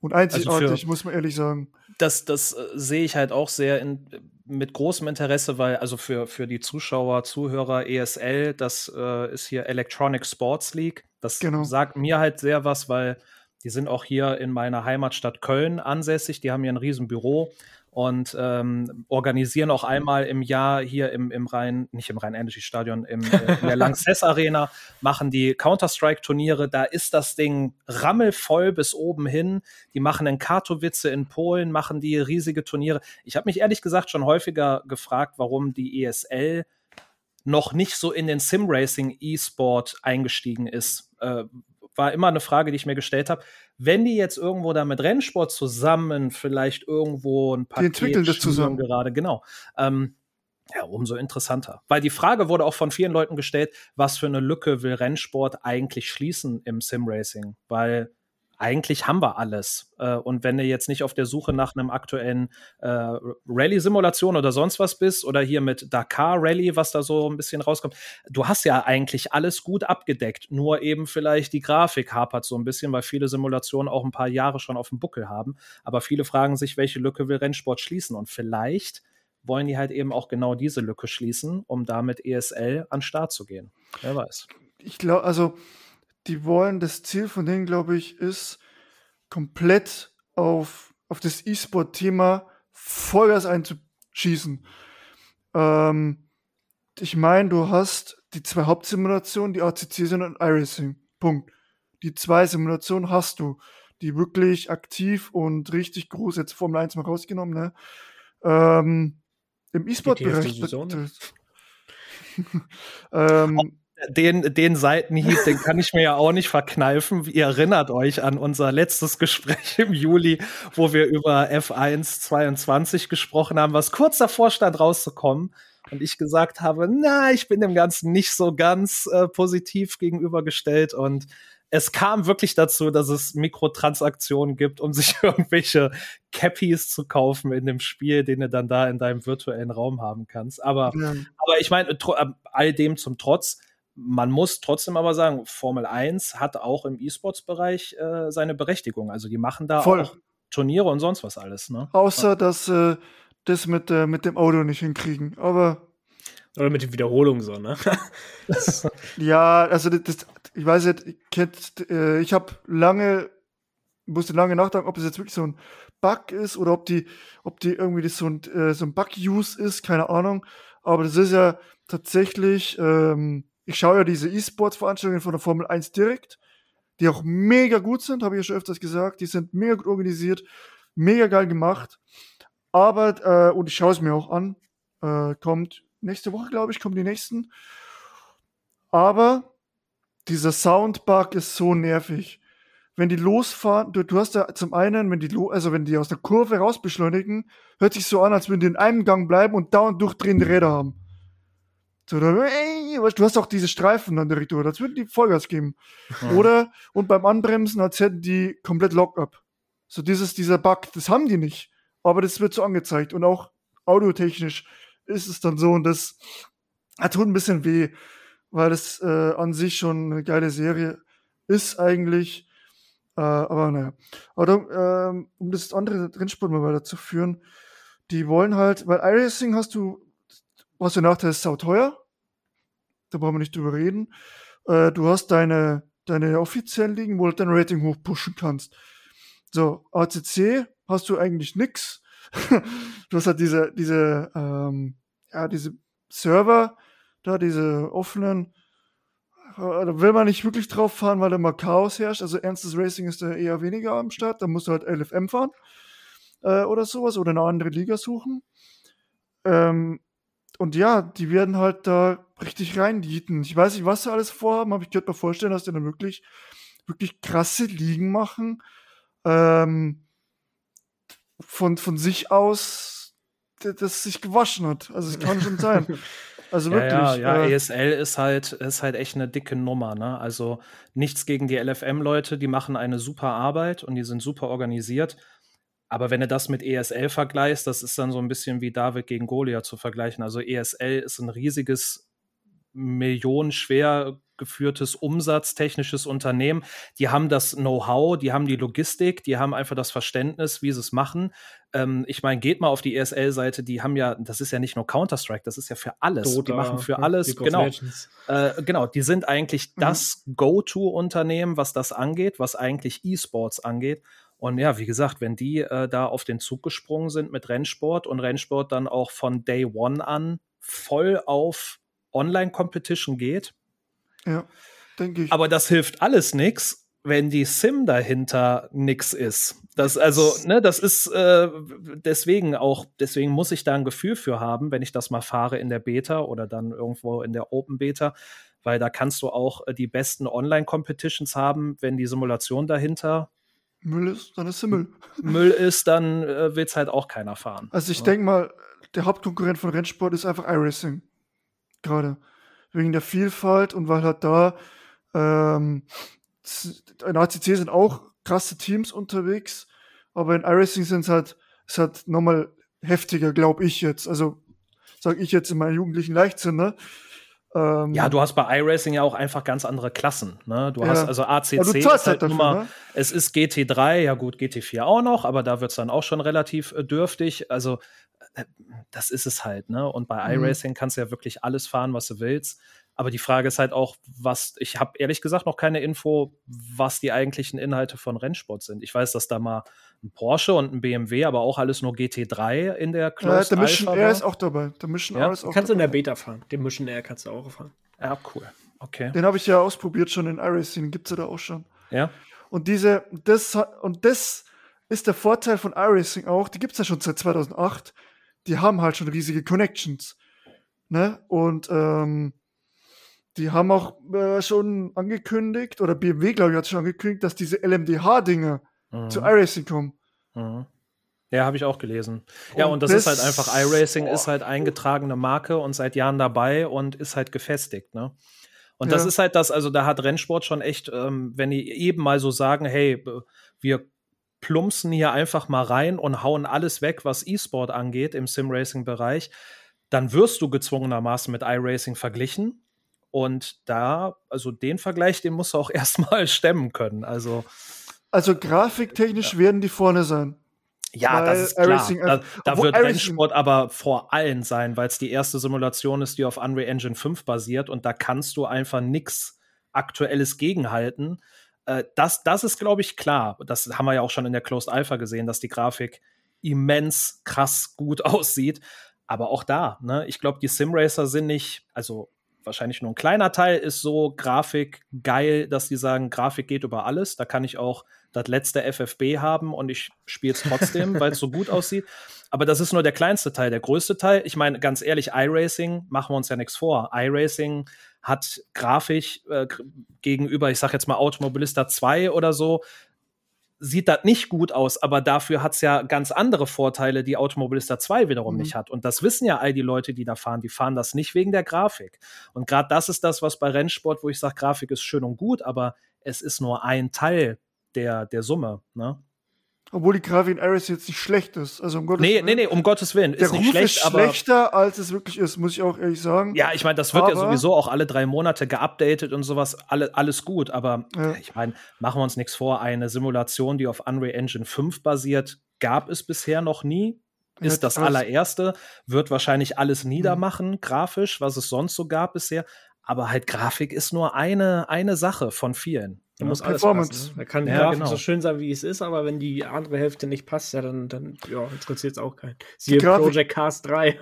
und einzigartig, also muss man ehrlich sagen. Das, das äh, sehe ich halt auch sehr in, mit großem Interesse, weil also für, für die Zuschauer, Zuhörer ESL, das äh, ist hier Electronic Sports League. Das genau. sagt mir halt sehr was, weil die sind auch hier in meiner Heimatstadt Köln ansässig. Die haben hier ein Riesenbüro und ähm, organisieren auch einmal im Jahr hier im, im Rhein, nicht im Rhein-Energy-Stadion, im, äh, in der Lanxess Arena, machen die Counter-Strike-Turniere. Da ist das Ding rammelvoll bis oben hin. Die machen in Katowice in Polen, machen die riesige Turniere. Ich habe mich ehrlich gesagt schon häufiger gefragt, warum die ESL noch nicht so in den Sim-Racing E-Sport eingestiegen ist. Äh, war immer eine Frage, die ich mir gestellt habe. Wenn die jetzt irgendwo da mit Rennsport zusammen vielleicht irgendwo ein paar entwickeln das zusammen gerade, genau. Ähm, ja, umso interessanter. Weil die Frage wurde auch von vielen Leuten gestellt, was für eine Lücke will Rennsport eigentlich schließen im Sim-Racing? Weil eigentlich haben wir alles. Äh, und wenn du jetzt nicht auf der Suche nach einem aktuellen äh, Rallye-Simulation oder sonst was bist oder hier mit Dakar Rallye, was da so ein bisschen rauskommt, du hast ja eigentlich alles gut abgedeckt. Nur eben vielleicht die Grafik hapert so ein bisschen, weil viele Simulationen auch ein paar Jahre schon auf dem Buckel haben. Aber viele fragen sich, welche Lücke will Rennsport schließen? Und vielleicht wollen die halt eben auch genau diese Lücke schließen, um damit ESL an Start zu gehen. Wer weiß. Ich glaube, also die wollen, das Ziel von denen, glaube ich, ist, komplett auf, auf das E-Sport-Thema Vollgas einzuschießen. Ähm, ich meine, du hast die zwei Hauptsimulationen, die ACC sind und iRacing. Punkt. Die zwei Simulationen hast du, die wirklich aktiv und richtig groß, jetzt Formel 1 mal rausgenommen, ne? Ähm, Im E-Sport-Bereich. ähm, den, den Seitenhieb, den kann ich mir ja auch nicht verkneifen. Ihr erinnert euch an unser letztes Gespräch im Juli, wo wir über F1 22 gesprochen haben, was kurz davor stand rauszukommen. Und ich gesagt habe, na, ich bin dem Ganzen nicht so ganz äh, positiv gegenübergestellt. Und es kam wirklich dazu, dass es Mikrotransaktionen gibt, um sich irgendwelche Cappies zu kaufen in dem Spiel, den du dann da in deinem virtuellen Raum haben kannst. Aber, ja. aber ich meine, äh, all dem zum Trotz, man muss trotzdem aber sagen, Formel 1 hat auch im E-Sports-Bereich äh, seine Berechtigung. Also die machen da Voll. auch Turniere und sonst was alles. Ne? Außer, dass äh, das mit, äh, mit dem Auto nicht hinkriegen. Aber oder mit den Wiederholungen so, ne? ja, also das, das, ich weiß nicht, ich, kennt, äh, ich habe lange, musste lange nachdenken, ob es jetzt wirklich so ein Bug ist oder ob die, ob die irgendwie das so ein, äh, so ein Bug-Use ist, keine Ahnung. Aber das ist ja tatsächlich ähm, ich schaue ja diese E-Sports-Veranstaltungen von der Formel 1 direkt, die auch mega gut sind, habe ich ja schon öfters gesagt. Die sind mega gut organisiert, mega geil gemacht. Aber, äh, und ich schaue es mir auch an, äh, kommt nächste Woche, glaube ich, kommen die nächsten. Aber dieser Soundbug ist so nervig. Wenn die losfahren, du, du hast ja zum einen, wenn die, also wenn die aus der Kurve raus beschleunigen, hört sich so an, als würden die in einem Gang bleiben und dauernd durchdrehende Räder haben. So, dann, ey, du hast auch diese Streifen dann direkt durch, als würden die Vollgas geben. Ja. Oder, und beim Anbremsen, als hätten die komplett Lock-up. So dieses, dieser Bug, das haben die nicht. Aber das wird so angezeigt. Und auch audiotechnisch ist es dann so und das tut ein bisschen weh, weil das äh, an sich schon eine geile Serie ist eigentlich. Äh, aber naja. Aber ähm, um das andere Rennsport mal weiterzuführen, die wollen halt, weil iRacing hast du, was der Nachteil ist, sau teuer da brauchen wir nicht drüber reden. Äh, du hast deine, deine offiziellen Ligen, wo du dein Rating hochpushen kannst. So, ACC hast du eigentlich nix. du hast halt diese, diese, ähm, ja, diese Server, da diese offenen, äh, da will man nicht wirklich drauf fahren, weil da mal Chaos herrscht. Also ernstes Racing ist da eher weniger am Start. Da musst du halt LFM fahren äh, oder sowas oder eine andere Liga suchen. Ähm, und ja, die werden halt da richtig reindieten. Ich weiß nicht, was sie alles vorhaben, aber ich könnte mir vorstellen, dass die dann wirklich, wirklich krasse Ligen machen. Ähm, von, von sich aus, das sich gewaschen hat. Also es kann schon sein. Also wirklich. Ja, ja, ja, äh, ESL ist halt, ist halt echt eine dicke Nummer, ne? Also nichts gegen die LFM-Leute, die machen eine super Arbeit und die sind super organisiert Aber wenn du das mit ESL vergleichst, das ist dann so ein bisschen wie David gegen Goliath zu vergleichen. Also ESL ist ein riesiges, millionenschwer geführtes umsatztechnisches Unternehmen. Die haben das Know-how, die haben die Logistik, die haben einfach das Verständnis, wie sie es machen. Ähm, ich meine, geht mal auf die ESL-Seite, die haben ja, das ist ja nicht nur Counter-Strike, das ist ja für alles. Dota, die machen für alles, genau. Äh, genau, die sind eigentlich mhm. das Go-To-Unternehmen, was das angeht, was eigentlich E-Sports angeht. Und ja, wie gesagt, wenn die äh, da auf den Zug gesprungen sind mit Rennsport und Rennsport dann auch von Day One an voll auf Online-Competition geht. Ja, denke ich. Aber das hilft alles nichts, wenn die Sim dahinter nix ist. Das also, ne, das ist äh, deswegen auch, deswegen muss ich da ein Gefühl für haben, wenn ich das mal fahre in der Beta oder dann irgendwo in der Open Beta, weil da kannst du auch äh, die besten Online-Competitions haben, wenn die Simulation dahinter Müll ist, dann ist sie Müll. Müll ist, dann äh, will es halt auch keiner fahren. Also ich ja. denke mal, der Hauptkonkurrent von Rennsport ist einfach iRacing. Gerade. Wegen der Vielfalt und weil halt da ähm, in ACC sind auch krasse Teams unterwegs, aber in iRacing sind es halt, ist halt nochmal heftiger, glaube ich jetzt. Also sage ich jetzt in meinem jugendlichen Leichtsinn, ne? Ähm, ja, du hast bei iRacing ja auch einfach ganz andere Klassen. Ne? Du ja. hast also ACC ja, ist halt, halt dafür, Nummer, ne? es ist GT3, ja gut, GT4 auch noch, aber da wird es dann auch schon relativ äh, dürftig. Also das ist es halt, ne? Und bei mhm. iRacing kannst du ja wirklich alles fahren, was du willst. Aber die Frage ist halt auch, was, ich habe ehrlich gesagt noch keine Info, was die eigentlichen Inhalte von Rennsport sind. Ich weiß, dass da mal ein Porsche und ein BMW, aber auch alles nur GT3 in der Closed ja, Der Mission Alpha R ist auch dabei. Der Mission ja? R ist auch Kannst du in der Beta fahren. Den Mission R kannst du auch fahren. Ja, cool. Okay. Den habe ich ja ausprobiert schon in iRacing, gibt es ja da auch schon. Ja. Und diese, das, und das ist der Vorteil von iRacing auch, die gibt es ja schon seit 2008. Die haben halt schon riesige Connections. Ne? Und ähm, die haben auch äh, schon angekündigt, oder BMW, glaube ich, hat schon angekündigt, dass diese LMDH-Dinge mhm. zu iRacing kommen. Mhm. Ja, habe ich auch gelesen. Ja, und, und das, das, ist halt einfach, iRacing oh. ist halt eingetragene Marke und seit Jahren dabei und ist halt gefestigt, ne? Und ja. das ist halt das, also da hat Rennsport schon echt, ähm, wenn die eben mal so sagen, hey, wir plumpsen hier einfach mal rein und hauen alles weg, was E-Sport angeht im Sim-Racing-Bereich, dann wirst du gezwungenermaßen mit iRacing verglichen. Und da, also den Vergleich, den musst du auch erstmal stemmen können. Also, also grafiktechnisch ja. werden die vorne sein. Ja, das ist klar. da, da wird Rennsport aber vor allen sein, weil es die erste Simulation ist, die auf Unreal Engine 5 basiert und da kannst du einfach nichts Aktuelles gegenhalten. Äh, das, das ist, glaube ich, klar. Das haben wir ja auch schon in der Closed Alpha gesehen, dass die Grafik immens krass gut aussieht. Aber auch da, ne, ich glaube, die Simracer sind nicht, also wahrscheinlich nur ein kleiner Teil ist so Grafik geil, dass die sagen, Grafik geht über alles. Da kann ich auch das letzte FFB haben und ich spiele es trotzdem, weil es so gut aussieht. Aber das ist nur der kleinste Teil. Der größte Teil, ich meine, ganz ehrlich, iRacing, machen wir uns ja nichts vor. iRacing hat Grafik äh, gegenüber, ich sag jetzt mal Automobilista 2 oder so, sieht das nicht gut aus, aber dafür hat es ja ganz andere Vorteile, die Automobilista 2 wiederum mhm. nicht hat. Und das wissen ja all die Leute, die da fahren. Die fahren das nicht wegen der Grafik. Und gerade das ist das, was bei Rennsport, wo ich sage, Grafik ist schön und gut, aber es ist nur ein Teil der, der Summe. Ne? Obwohl die Grafik in Ares jetzt nicht schlecht ist. Also um Gottes nee, Willen. Nee, nee, um Gottes Willen. Der ist nicht Ruf schlecht, ist aber schlechter, als es wirklich ist, muss ich auch ehrlich sagen. Ja, ich meine, das wird aber, ja sowieso auch alle drei Monate geupdatet und sowas. Alle, alles gut. Aber ja. ich meine, machen wir uns nichts vor. Eine Simulation, die auf Unreal Engine 5 basiert, gab es bisher noch nie. Ist ja, das allererste, wird wahrscheinlich alles niedermachen, mhm. grafisch, was es sonst so gab bisher. Aber halt Grafik ist nur eine, eine Sache von vielen. Da muss alles passen. Ne? Da kann die ja, Grafik genau. so schön sein, wie es ist, aber wenn die andere Hälfte nicht passt, ja, dann, dann ja, interessiert es auch keinen. Siehe Project Cast 3.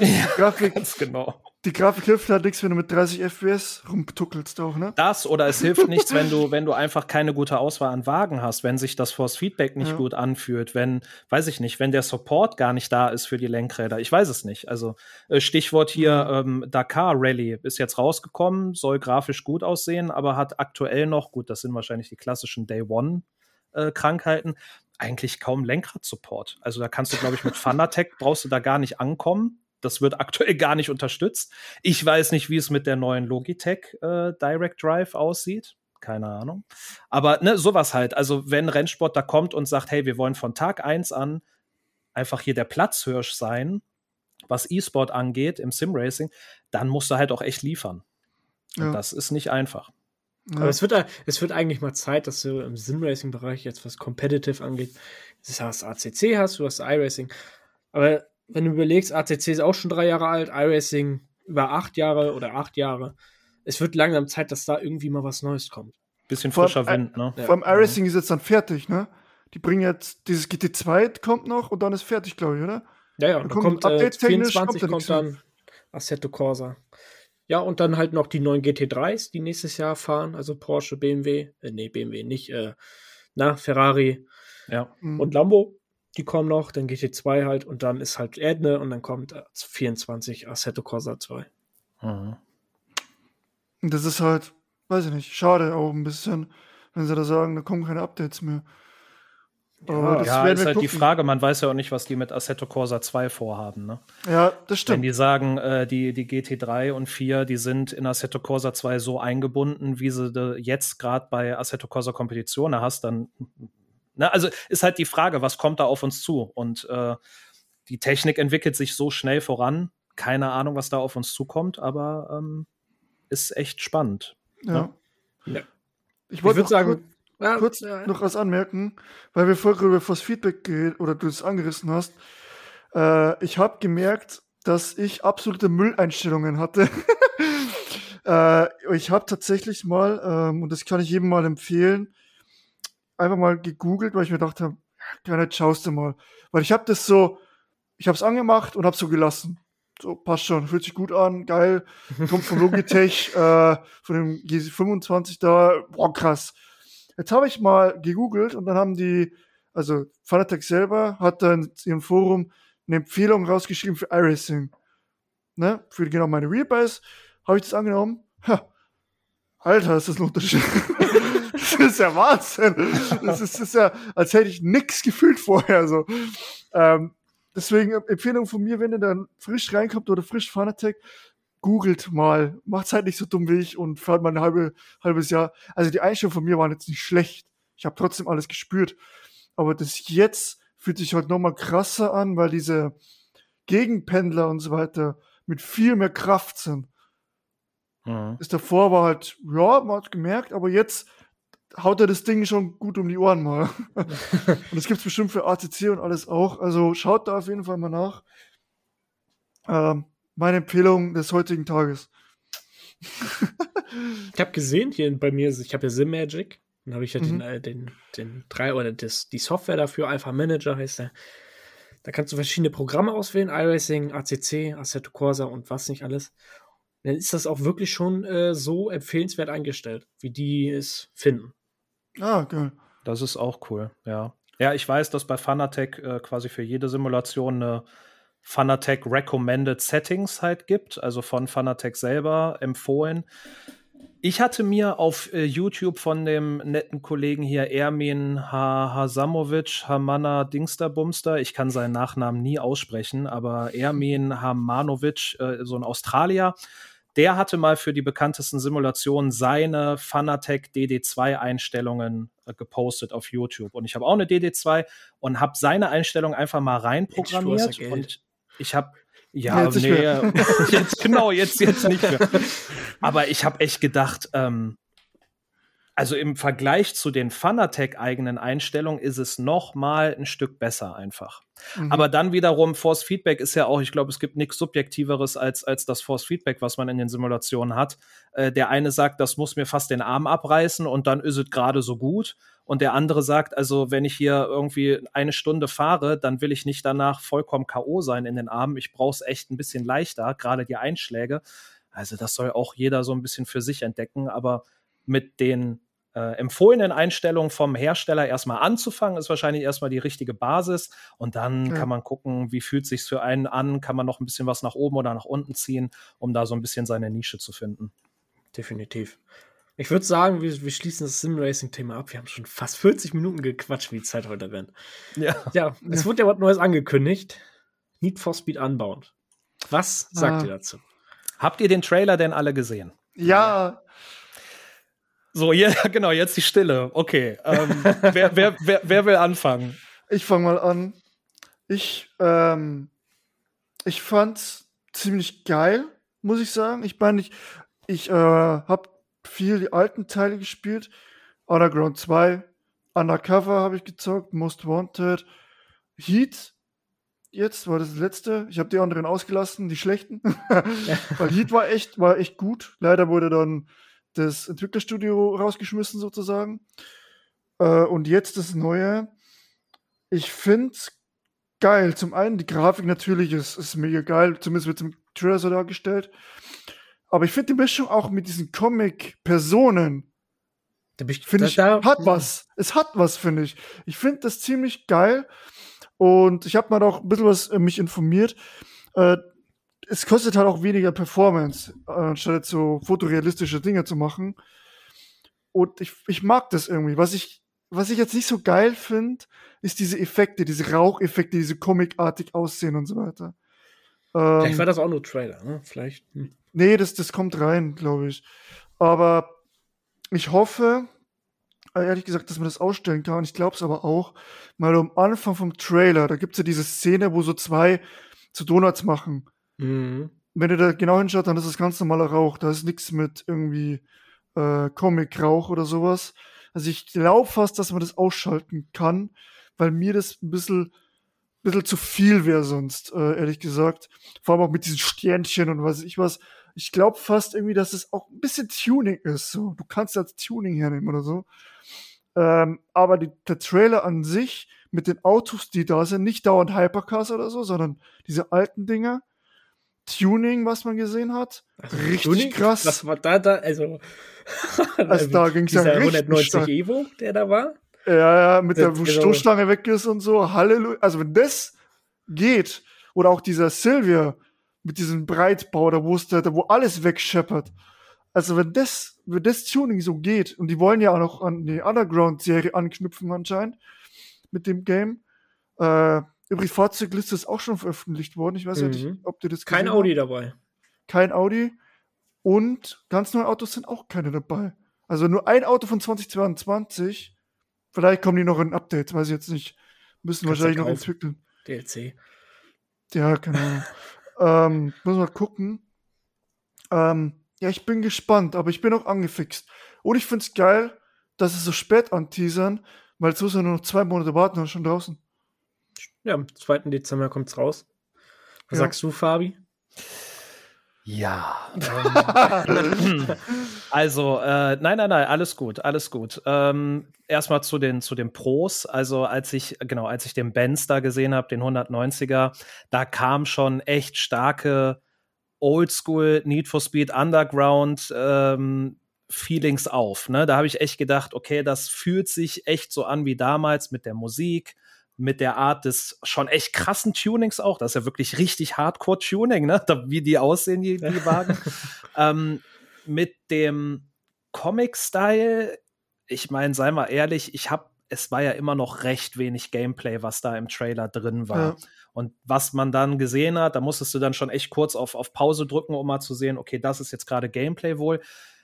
Ja, Grafik, ganz genau. Die Grafik hilft halt nichts, wenn du mit 30 FPS rumtuckelst auch, ne? Das oder es hilft nichts, wenn du, wenn du einfach keine gute Auswahl an Wagen hast, wenn sich das Force Feedback nicht ja. gut anfühlt, wenn, weiß ich nicht, wenn der Support gar nicht da ist für die Lenkräder. Ich weiß es nicht. Also äh, Stichwort hier ähm, Dakar Rally ist jetzt rausgekommen, soll grafisch gut aussehen, aber hat aktuell noch, gut, das sind wahrscheinlich die klassischen Day One äh, Krankheiten, eigentlich kaum Lenkrad-Support. Also da kannst du, glaube ich, mit Fanatec brauchst du da gar nicht ankommen das wird aktuell gar nicht unterstützt. Ich weiß nicht, wie es mit der neuen Logitech äh, Direct Drive aussieht. keine Ahnung. Aber ne, sowas halt. Also, wenn Rennsport da kommt und sagt, hey, wir wollen von Tag eins an einfach hier der Platzhirsch sein, was E-Sport angeht im Sim-Racing, dann musst du halt auch echt liefern. Und ja. das ist nicht einfach. Ja. Aber es wird, es wird eigentlich mal Zeit, dass du im Sim-Racing-Bereich jetzt was Competitive angeht, das hast ACC hast, du hast iRacing. Aber wenn du überlegst, ACC ist auch schon drei Jahre alt, iRacing über acht Jahre oder acht Jahre. Es wird langsam Zeit, dass da irgendwie mal was Neues kommt. Bisschen frischer Wind, ne? Vor allem iRacing ist jetzt dann fertig, ne? Die bringen jetzt, dieses GT2 kommt noch und dann ist fertig, glaube ich, oder? Ja, ja, dann kommt, kommt äh, 24 kommt, kommt dann Assetto Corsa. Ja, und dann halt noch die neuen GT3s, die nächstes Jahr fahren, also Porsche, BMW, äh, nee, BMW nicht, äh, na, Ferrari ja. Mhm. und Lambo, die kommen noch, dann GT2 halt und dann ist halt Edne und dann kommt 24 Assetto Corsa 2. Mhm. Das ist halt, weiß ich nicht, schade auch ein bisschen, wenn sie da sagen, da kommen keine Updates mehr. Ja, ja ist halt gucken. die Frage, man weiß ja auch nicht, was die mit Assetto Corsa 2 vorhaben. Ne? Ja, das stimmt. Wenn die sagen, äh, die, die GT3 und 4, die sind in Assetto Corsa 2 so eingebunden, wie sie jetzt gerade bei Assetto Corsa Kompetitionen hast, dann, ne, also ist halt die Frage, was kommt da auf uns zu? Und äh, die Technik entwickelt sich so schnell voran, keine Ahnung, was da auf uns zukommt, aber ähm, ist echt spannend. Ja. Ne? ja. Ich wollte sagen, ja, kurz ja. noch was anmerken, weil wir vorher über das Feedback geredet oder du es angerissen hast. Äh, ich habe gemerkt, dass ich absolute Mülleinstellungen hatte. äh, ich habe tatsächlich mal, ähm, und das kann ich jedem mal empfehlen, einfach mal gegoogelt, weil ich mir dachte, ja, nicht, schaust du mal. Weil ich habe das so, ich habe es angemacht und habe so gelassen. So, passt schon, fühlt sich gut an, geil. Kommt von Logitech, äh, von dem G25 da, boah, krass. Jetzt habe ich mal gegoogelt und dann haben die, also Fanatec selber hat dann in ihrem Forum eine Empfehlung rausgeschrieben für iRacing. Ne? Für genau meine Wheelbase habe ich das angenommen. Ha. Alter, ist das ein Unterschied. Das ist ja Wahnsinn. Das ist, das ist ja, als hätte ich nichts gefühlt vorher. So. Ähm, deswegen Empfehlung von mir, wenn ihr dann frisch reinkommt oder frisch Fanatec, googelt mal, macht's halt nicht so dumm wie ich und fährt mal ein halbe, halbes Jahr. Also die Einstellungen von mir waren jetzt nicht schlecht. Ich habe trotzdem alles gespürt. Aber das jetzt fühlt sich halt nochmal krasser an, weil diese Gegenpendler und so weiter mit viel mehr Kraft sind. Mhm. Das davor war halt, ja, man hat gemerkt, aber jetzt haut er das Ding schon gut um die Ohren mal. und das gibt's bestimmt für ACC und alles auch. Also schaut da auf jeden Fall mal nach. Ähm, meine Empfehlung des heutigen Tages. ich habe gesehen hier bei mir, ich habe ja Sim Magic. Dann habe ich ja mhm. den, äh, den, den drei oder das, die Software dafür, Alpha Manager heißt der. Da kannst du verschiedene Programme auswählen, iRacing, ACC, Assetto Corsa und was nicht alles. Dann ist das auch wirklich schon äh, so empfehlenswert eingestellt, wie die es finden. Ah, geil. Das ist auch cool, ja. Ja, ich weiß, dass bei Fanatec äh, quasi für jede Simulation eine Fanatec Recommended Settings halt gibt, also von Fanatec selber empfohlen. Ich hatte mir auf äh, YouTube von dem netten Kollegen hier Ermin ha Hasamovic, Hamana Dingsterbumster, ich kann seinen Nachnamen nie aussprechen, aber Ermin Hamanovic, äh, so ein Australier, der hatte mal für die bekanntesten Simulationen seine Fanatec DD2-Einstellungen äh, gepostet auf YouTube. Und ich habe auch eine DD2 und habe seine Einstellung einfach mal reinprogrammiert. Und ich habe ja, jetzt nee, jetzt genau, jetzt jetzt nicht mehr. Aber ich habe echt gedacht, ähm, also im Vergleich zu den Fanatec eigenen Einstellungen ist es noch mal ein Stück besser einfach. Mhm. Aber dann wiederum Force Feedback ist ja auch, ich glaube, es gibt nichts subjektiveres als als das Force Feedback, was man in den Simulationen hat. Äh, der eine sagt, das muss mir fast den Arm abreißen und dann ist es gerade so gut und der andere sagt, also wenn ich hier irgendwie eine Stunde fahre, dann will ich nicht danach vollkommen K.O. sein in den Armen. Ich brauche es echt ein bisschen leichter, gerade die Einschläge. Also das soll auch jeder so ein bisschen für sich entdecken, aber mit den äh, empfohlenen Einstellungen vom Hersteller erstmal anzufangen, ist wahrscheinlich erstmal die richtige Basis. Und dann ja. kann man gucken, wie fühlt sich für einen an, kann man noch ein bisschen was nach oben oder nach unten ziehen, um da so ein bisschen seine Nische zu finden. Definitiv. Ich würde sagen, wir, wir, schließen das Sim-Racing-Thema ab. Wir haben schon fast 40 Minuten gequatscht, wie die Zeit heute rennt. Ja. Ja, es wurde ja was Neues angekündigt. Need for Speed Unbound. Was sagt ah. ihr dazu? Habt ihr den Trailer denn alle gesehen? Ja. So, ja, genau, jetzt die Stille. Okay. Ähm, wer, wer, wer, wer will anfangen? Ich fange mal an. Ich, ähm, ich fand's ziemlich geil, muss ich sagen. Ich meine, ich, ich äh, habe viel die alten Teile gespielt. Underground 2, Undercover habe ich gezockt, Most Wanted, Heat. Jetzt war das, das letzte. Ich habe die anderen ausgelassen, die schlechten. Weil Heat war echt, war echt gut. Leider wurde dann das Entwicklerstudio rausgeschmissen sozusagen. Äh, und jetzt das neue. Ich finde geil. Zum einen die Grafik natürlich ist, ist mega geil. Zumindest wird es im Trailer so dargestellt. Aber ich finde die Mischung auch mit diesen Comic-Personen finde ich, da, hat was. Es hat was, finde ich. Ich finde das ziemlich geil. Und ich habe mal auch ein bisschen was äh, mich informiert. Äh, es kostet halt auch weniger Performance, anstatt so fotorealistische Dinge zu machen. Und ich, ich mag das irgendwie. Was ich, was ich jetzt nicht so geil finde, ist diese Effekte, diese Raucheffekte, diese comicartig aussehen und so weiter. Ähm, Vielleicht war das auch nur Trailer, ne? Vielleicht. Hm. Nee, das, das kommt rein, glaube ich. Aber ich hoffe, äh, ehrlich gesagt, dass man das ausstellen kann. Ich glaube es aber auch, mal am Anfang vom Trailer, da gibt es ja diese Szene, wo so zwei zu Donuts machen. Mhm. Wenn ihr da genau hinschaut, dann ist das ganz normaler Rauch. Da ist nichts mit irgendwie äh, Comic-Rauch oder sowas. Also ich glaube fast, dass man das ausschalten kann, weil mir das ein bisschen, bisschen zu viel wäre sonst, äh, ehrlich gesagt. Vor allem auch mit diesen Sternchen und weiß ich was ich glaube fast irgendwie, dass es auch ein bisschen Tuning ist. So. Du kannst das Tuning hernehmen oder so. Ähm, aber die, der Trailer an sich mit den Autos, die da sind, nicht dauernd Hypercars oder so, sondern diese alten Dinger. Tuning, was man gesehen hat. Also richtig Tuning? krass. Was war da da? Also, also da ging es ja richtig 190 stark. Evo, der da war. Ja, ja, mit der, wo genau. Stoßstange weg ist und so. Halleluja. Also wenn das geht, oder auch dieser Silvia, mit diesem Breitbau, da wo, wo alles wegscheppert. Also wenn das, wenn das Tuning so geht, und die wollen ja auch noch an die Underground-Serie anknüpfen anscheinend, mit dem Game. Äh, übrigens, Fahrzeugliste ist auch schon veröffentlicht worden. Ich weiß mhm. ja nicht, ob du das Kein Audi habt. dabei. Kein Audi. Und ganz neue Autos sind auch keine dabei. Also nur ein Auto von 2022. Vielleicht kommen die noch in Updates, weiß ich jetzt nicht. Müssen Kannst wahrscheinlich noch entwickeln. DLC. Ja, keine Ahnung. Ähm, muss mal gucken. Ähm, ja, ich bin gespannt, aber ich bin auch angefixt. Und ich finde es geil, dass sie so spät anteasern, weil so sind nur noch zwei Monate warten und schon draußen. Ja, am 2. Dezember kommt es raus. Was ja. sagst du, Fabi? Ja. Ähm, also, äh, nein, nein, nein, alles gut, alles gut. Ähm, Erstmal zu den, zu den Pros. Also, als ich, genau, als ich den Benz da gesehen habe, den 190er, da kam schon echt starke Oldschool Need for Speed Underground ähm, Feelings auf. Ne? Da habe ich echt gedacht, okay, das fühlt sich echt so an wie damals mit der Musik, mit der Art des schon echt krassen Tunings auch. Das ist ja wirklich richtig Hardcore-Tuning, ne? wie die aussehen, die, die Wagen. ähm, mit dem Comic-Style, ich meine, sei mal ehrlich, ich habe, es war ja immer noch recht wenig Gameplay, was da im Trailer drin war. Ja. Und was man dann gesehen hat, da musstest du dann schon echt kurz auf, auf Pause drücken, um mal zu sehen, okay, das ist jetzt gerade Gameplay wohl.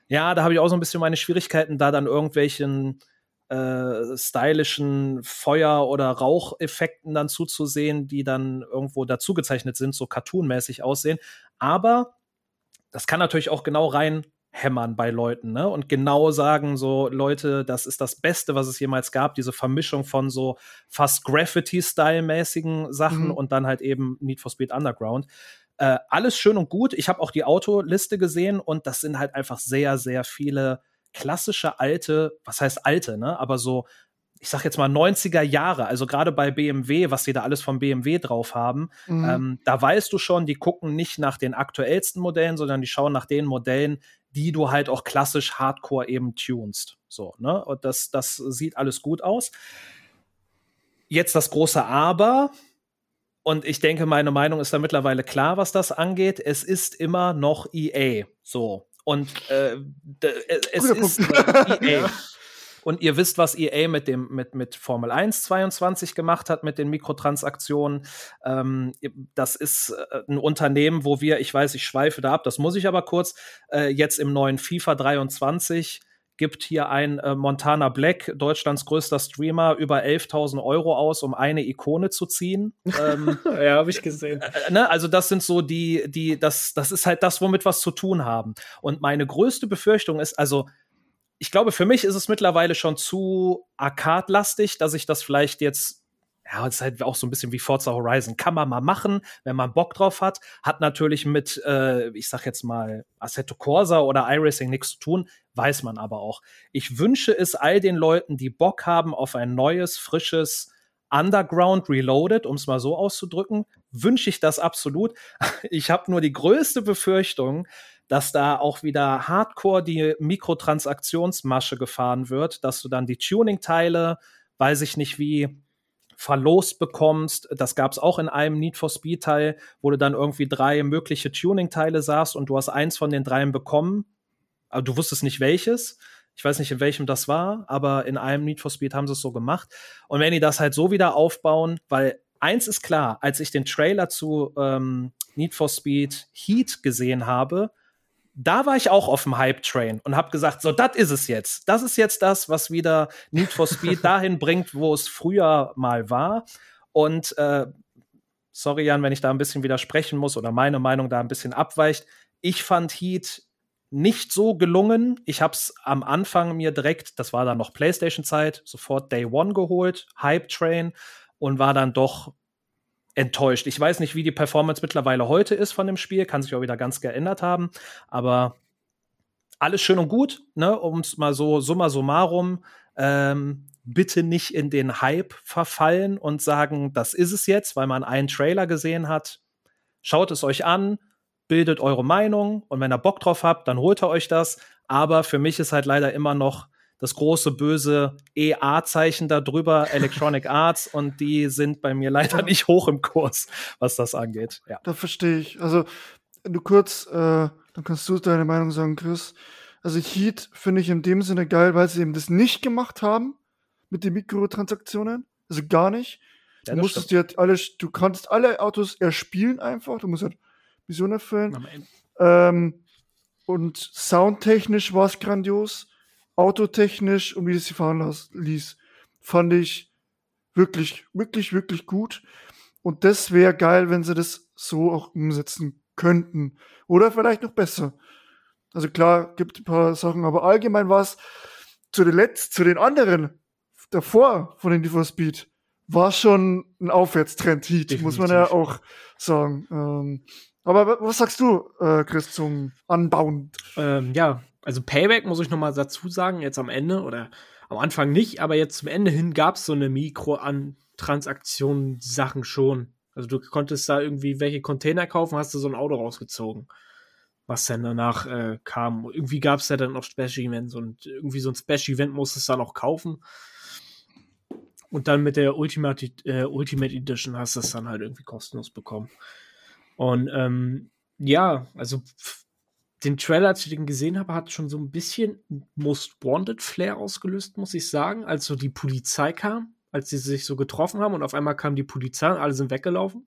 Ja, da habe ich auch so ein bisschen meine Schwierigkeiten, da dann irgendwelchen äh, stylischen Feuer- oder Raucheffekten dann zuzusehen, die dann irgendwo dazugezeichnet sind, so cartoonmäßig aussehen. Aber das kann natürlich auch genau rein hämmern bei Leuten, ne? Und genau sagen so, Leute, das ist das Beste, was es jemals gab, diese Vermischung von so fast Graffiti-Style-mäßigen Sachen mhm. und dann halt eben Need for Speed Underground. Äh, alles schön und gut. Ich habe auch die Autoliste gesehen und das sind halt einfach sehr, sehr viele klassische alte, was heißt alte, ne? Aber so, ich sag jetzt mal 90er Jahre, also gerade bei BMW, was sie da alles vom BMW drauf haben, mhm. ähm, da weißt du schon, die gucken nicht nach den aktuellsten Modellen, sondern die schauen nach den Modellen, die du halt auch klassisch Hardcore eben tunst. So, ne? Und das, das sieht alles gut aus. Jetzt das große Aber. Und ich denke, meine Meinung ist da mittlerweile klar, was das angeht. Es ist immer noch EA. So. Und äh, es Guter ist EA. Und ihr wisst, was EA mit dem mit mit Formel 1 22 gemacht hat mit den Mikrotransaktionen. Ähm, das ist äh, ein Unternehmen, wo wir, ich weiß, ich schweife da ab, das muss ich aber kurz, äh, jetzt im neuen FIFA 23 gibt hier ein äh, Montana Black, Deutschlands größter Streamer, über 11.000 Euro aus, um eine Ikone zu ziehen. ähm, ja, habe ich gesehen. Äh, ne? Also das sind so die, die, das, das ist halt das, womit was zu tun haben. Und meine größte Befürchtung ist, also ich glaube, für mich ist es mittlerweile schon zu arcade-lastig, dass ich das vielleicht jetzt ja, es ist halt auch so ein bisschen wie Forza Horizon. Kann man mal machen, wenn man Bock drauf hat. Hat natürlich mit, äh, ich sag jetzt mal, Assetto Corsa oder iRacing nichts zu tun, weiß man aber auch. Ich wünsche es all den Leuten, die Bock haben auf ein neues, frisches Underground Reloaded, um es mal so auszudrücken, wünsche ich das absolut. Ich habe nur die größte Befürchtung, dass da auch wieder hardcore die Mikrotransaktionsmasche gefahren wird, dass du dann die Tuning-Teile, weiß ich nicht wie, verlost bekommst. Das gab es auch in einem Need for Speed Teil, wo du dann irgendwie drei mögliche Tuning-Teile sahst und du hast eins von den dreien bekommen. Aber du wusstest nicht welches. Ich weiß nicht, in welchem das war, aber in einem Need for Speed haben sie es so gemacht. Und wenn die das halt so wieder aufbauen, weil eins ist klar, als ich den Trailer zu ähm, Need for Speed Heat gesehen habe, da war ich auch auf dem Hype-Train und habe gesagt, so, das ist es jetzt. Das ist jetzt das, was wieder Need for Speed dahin bringt, wo es früher mal war. Und äh, sorry, Jan, wenn ich da ein bisschen widersprechen muss oder meine Meinung da ein bisschen abweicht. Ich fand Heat nicht so gelungen. Ich habe es am Anfang mir direkt, das war dann noch PlayStation-Zeit, sofort Day One geholt, Hype Train und war dann doch enttäuscht. Ich weiß nicht, wie die Performance mittlerweile heute ist von dem Spiel, kann sich auch wieder ganz geändert haben, aber alles schön und gut, ne, um es mal so summa summarum, ähm, bitte nicht in den Hype verfallen und sagen, das ist es jetzt, weil man einen Trailer gesehen hat. Schaut es euch an, bildet eure Meinung und wenn ihr Bock drauf habt, dann holt ihr euch das. Aber für mich ist halt leider immer noch das große böse EA-Zeichen da drüber, Electronic Arts, und die sind bei mir leider nicht hoch im Kurs, was das angeht. Ja. Da verstehe ich. Also, du kurz, äh, dann kannst du deine Meinung sagen, Chris. Also Heat finde ich in dem Sinne geil, weil sie eben das nicht gemacht haben mit den Mikrotransaktionen. Also gar nicht. Ja, du musstest dir halt alle, du konntest alle Autos erspielen einfach. Du musst halt Mission erfüllen. Ähm, und soundtechnisch war es grandios autotechnisch und wie das sie fahren ließ, fand ich wirklich, wirklich, wirklich gut. Und das wäre geil, wenn sie das so auch umsetzen könnten. Oder vielleicht noch besser. Also klar, gibt ein paar Sachen, aber allgemein war es zu den letzten, zu den anderen davor von den Need Speed war schon ein Aufwärtstrend Heat, Definitiv. muss man ja auch sagen. Ähm, aber was sagst du, äh, Chris, zum Anbauen? Ähm, ja, also Payback muss ich noch mal dazu sagen, jetzt am Ende oder am Anfang nicht, aber jetzt zum Ende hin gab es so eine Mikro-Transaktionen-Sachen schon. Also du konntest da irgendwie welche Container kaufen, hast du so ein Auto rausgezogen, was dann danach äh, kam. irgendwie gab es ja dann noch Special Events und irgendwie so ein Special Event musstest du dann auch kaufen. Und dann mit der Ultimate, äh, Ultimate Edition hast du es dann halt irgendwie kostenlos bekommen. Und ähm, ja, also den Trailer, als ich den gesehen habe, hat schon so ein bisschen Most Wanted Flair ausgelöst, muss ich sagen. Als so die Polizei kam, als sie sich so getroffen haben und auf einmal kam die Polizei und alle sind weggelaufen.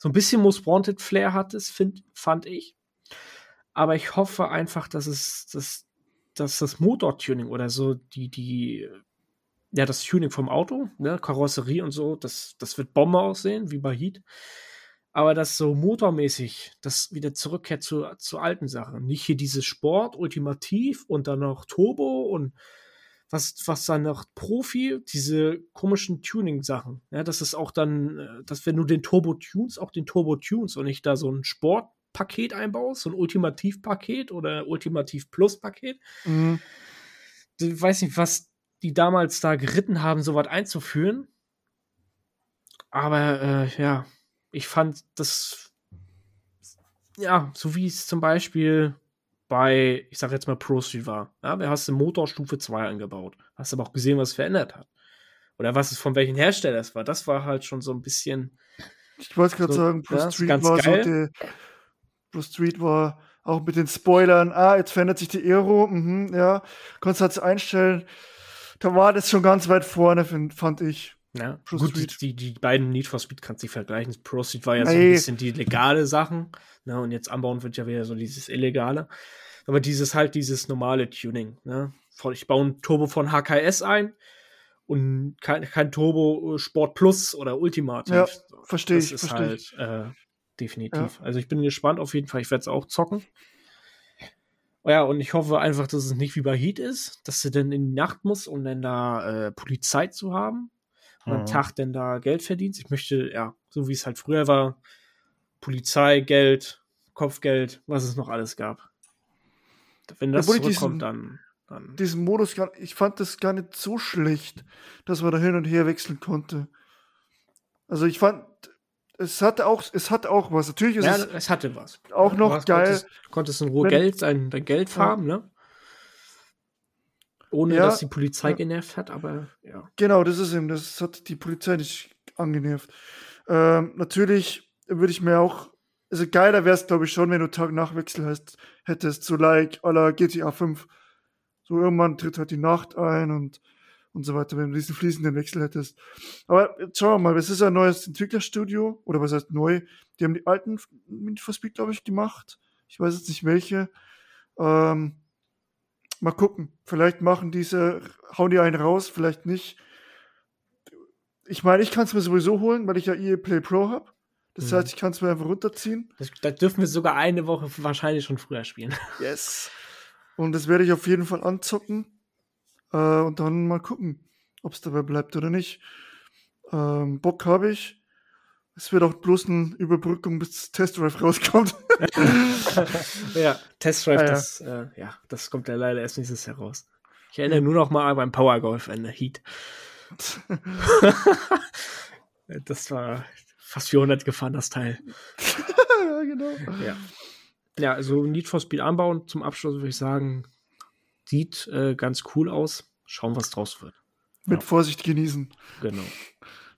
So ein bisschen Most Wanted Flair hat es, find, fand ich. Aber ich hoffe einfach, dass es, dass, dass das Motortuning oder so die, die, ja, das Tuning vom Auto, ne, Karosserie und so, das, das wird Bombe aussehen, wie bei Heat aber das so motormäßig, das wieder zurückkehrt zu, zu alten Sachen. Nicht hier dieses Sport, ultimativ und dann noch Turbo und was, was dann noch Profi, diese komischen Tuning-Sachen. Ja, das ist auch dann, äh, dass wenn du den Turbo tunes, auch den Turbo tunes und nicht da so ein Sportpaket einbaust, so ein Ultimativ-Paket oder Ultimativ-Plus-Paket. Mhm. Ich weiß nicht, was die damals da geritten haben, sowas einzuführen. Aber äh, ja, ich fand das, ja, so wie es zum Beispiel bei, ich sag jetzt mal Pro Street war. Ja, da hast du Motorstufe 2 eingebaut. Hast aber auch gesehen, was es verändert hat. Oder was es von welchen Hersteller es war. Das war halt schon so ein bisschen. Ich wollte gerade so, sagen, Pro ja, Street war geil. so die, Pro Street war auch mit den Spoilern, ah, jetzt verändert sich die Aero, mhm, ja, konntest halt einstellen. Da war das schon ganz weit vorne, fand ich. Ja, Pro gut, Street. Die, die beiden Need for Speed kannst du nicht vergleichen. Pro Street war ja so ein bisschen die legale Sachen. Ne? Und jetzt anbauen wird ja wieder so dieses illegale. Aber dieses halt, dieses normale Tuning, ne? ich baue ein Turbo von HKS ein und kein, kein Turbo Sport Plus oder Ultimativ. Ja, verstehe ich. Das ist versteh halt äh, definitiv. Also ich bin gespannt auf jeden Fall. Ich werde es auch zocken. Ja, und ich hoffe einfach, dass es nicht wie bei Heat ist, dass du dann in die Nacht musst, um dann da äh, Polizei zu haben. Und am Mhm. Tag dann da Geld verdienst. Ich möchte, ja, so wie es halt früher war, Polizei, Geld, Kopfgeld, was es noch alles gab. Wenn das diesen- zurückkommt, dann, dann Diesen Modus, gar, ich fand das gar nicht so schlecht, dass man da hin und her wechseln konnte. Also ich fand, es hatte auch, es hatte auch was. Natürlich ist ja, es es hatte was. auch noch du hast, geil. Konntest, konntest in Ruhe wenn- Geld, dein, dein Geld farmen, ne? Ohne Ja, dass die Polizei ja. genervt hat, aber ja. Genau, das ist eben, das hat die Polizei nicht angenervt. Ähm, natürlich würde ich mir auch, also geiler wäre es, glaube ich, schon, wenn du Tag-Nacht-Wechsel hast, hättest, so like à la GTA 5. So irgendwann tritt halt die Nacht ein und, und so weiter, wenn du diesen fließenden Wechsel hättest. Aber jetzt schauen wir mal, es ist ein neues Entwicklerstudio, oder was heißt neu? Die haben die alten Need for Speed, glaube ich, gemacht. Ich weiß jetzt nicht welche. Ähm, mal gucken. Vielleicht machen diese, hauen die einen raus, vielleicht nicht. Ich meine, ich kann es mir sowieso holen, weil ich ja EA Play Pro habe. Das Mhm. heißt, ich kann es mir einfach runterziehen. Das, da dürfen wir sogar eine Woche wahrscheinlich schon früher spielen. Yes. Und das werde ich auf jeden Fall anzocken. Äh, und dann mal gucken, ob es dabei bleibt oder nicht. Ähm, Bock habe ich. Es wird auch bloß eine Überbrückung, bis Test Drive rauskommt. ja, Test Drive, Ah, ja. das, äh, ja, das kommt ja leider erst nächstes Jahr raus. Ich erinnere nur noch mal beim Power Golf an der Heat. das war fast 400 gefahren, das Teil. ja, genau. Ja. Ja, also Need for Speed anbauen zum Abschluss würde ich sagen, sieht äh, ganz cool aus. Schauen, was draus wird. Mit Ja. Vorsicht genießen, Genau.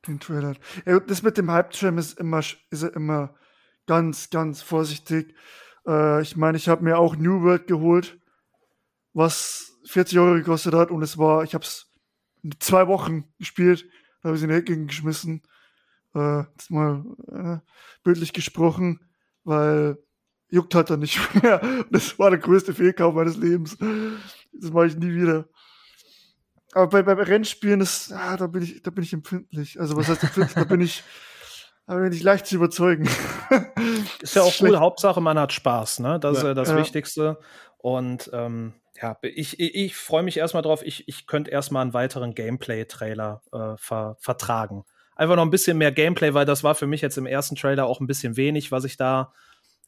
Den Trailer. Ja, das mit dem Hype-Tram ist immer, ist er immer ganz, ganz vorsichtig. Äh, ich meine, ich habe mir auch New World geholt, was 40 Euro gekostet hat und es war, ich habe es zwei Wochen gespielt, da habe ich es in die Ecke geschmissen. Äh, jetzt mal äh, bildlich gesprochen, weil juckt halt dann nicht mehr. Das war der größte Fehlkauf meines Lebens. Das mache ich nie wieder. Aber bei, bei Rennspielen ist, ah, da bin ich, da bin ich empfindlich. Also was heißt empfindlich? da bin ich, da bin ich leicht zu überzeugen. Ist ja auch cool. Hauptsache, man hat Spaß, ne? Das ist Ja. ja das Ja. Wichtigste. Und ähm, ja, ich, ich, ich freue mich erstmal drauf. Ich, ich könnte erstmal einen weiteren Gameplay-Trailer äh, ver, vertragen. Einfach noch ein bisschen mehr Gameplay, weil das war für mich jetzt im ersten Trailer auch ein bisschen wenig, was ich da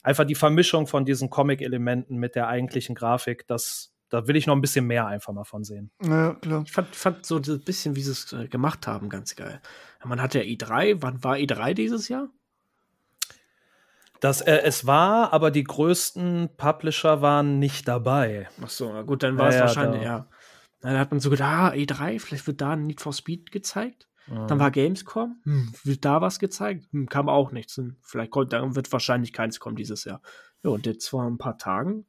einfach die Vermischung von diesen Comic-Elementen mit der eigentlichen Grafik, das, da will ich noch ein bisschen mehr einfach mal von sehen. Ja, klar. Ich fand, fand so ein bisschen, wie sie es äh, gemacht haben, ganz geil. Man hat ja E3. Wann war E3 dieses Jahr? Das, äh, es war, aber die größten Publisher waren nicht dabei. Ach so, na gut, dann war Ja, es ja, wahrscheinlich, da- ja. Dann hat man so gedacht, ah, E3, vielleicht wird da ein Need for Speed gezeigt. Mhm. Dann war Gamescom, hm, wird da was gezeigt? Hm, kam auch nichts. Vielleicht kommt, dann wird wahrscheinlich keins kommen dieses Jahr. Ja, und jetzt vor ein paar Tagen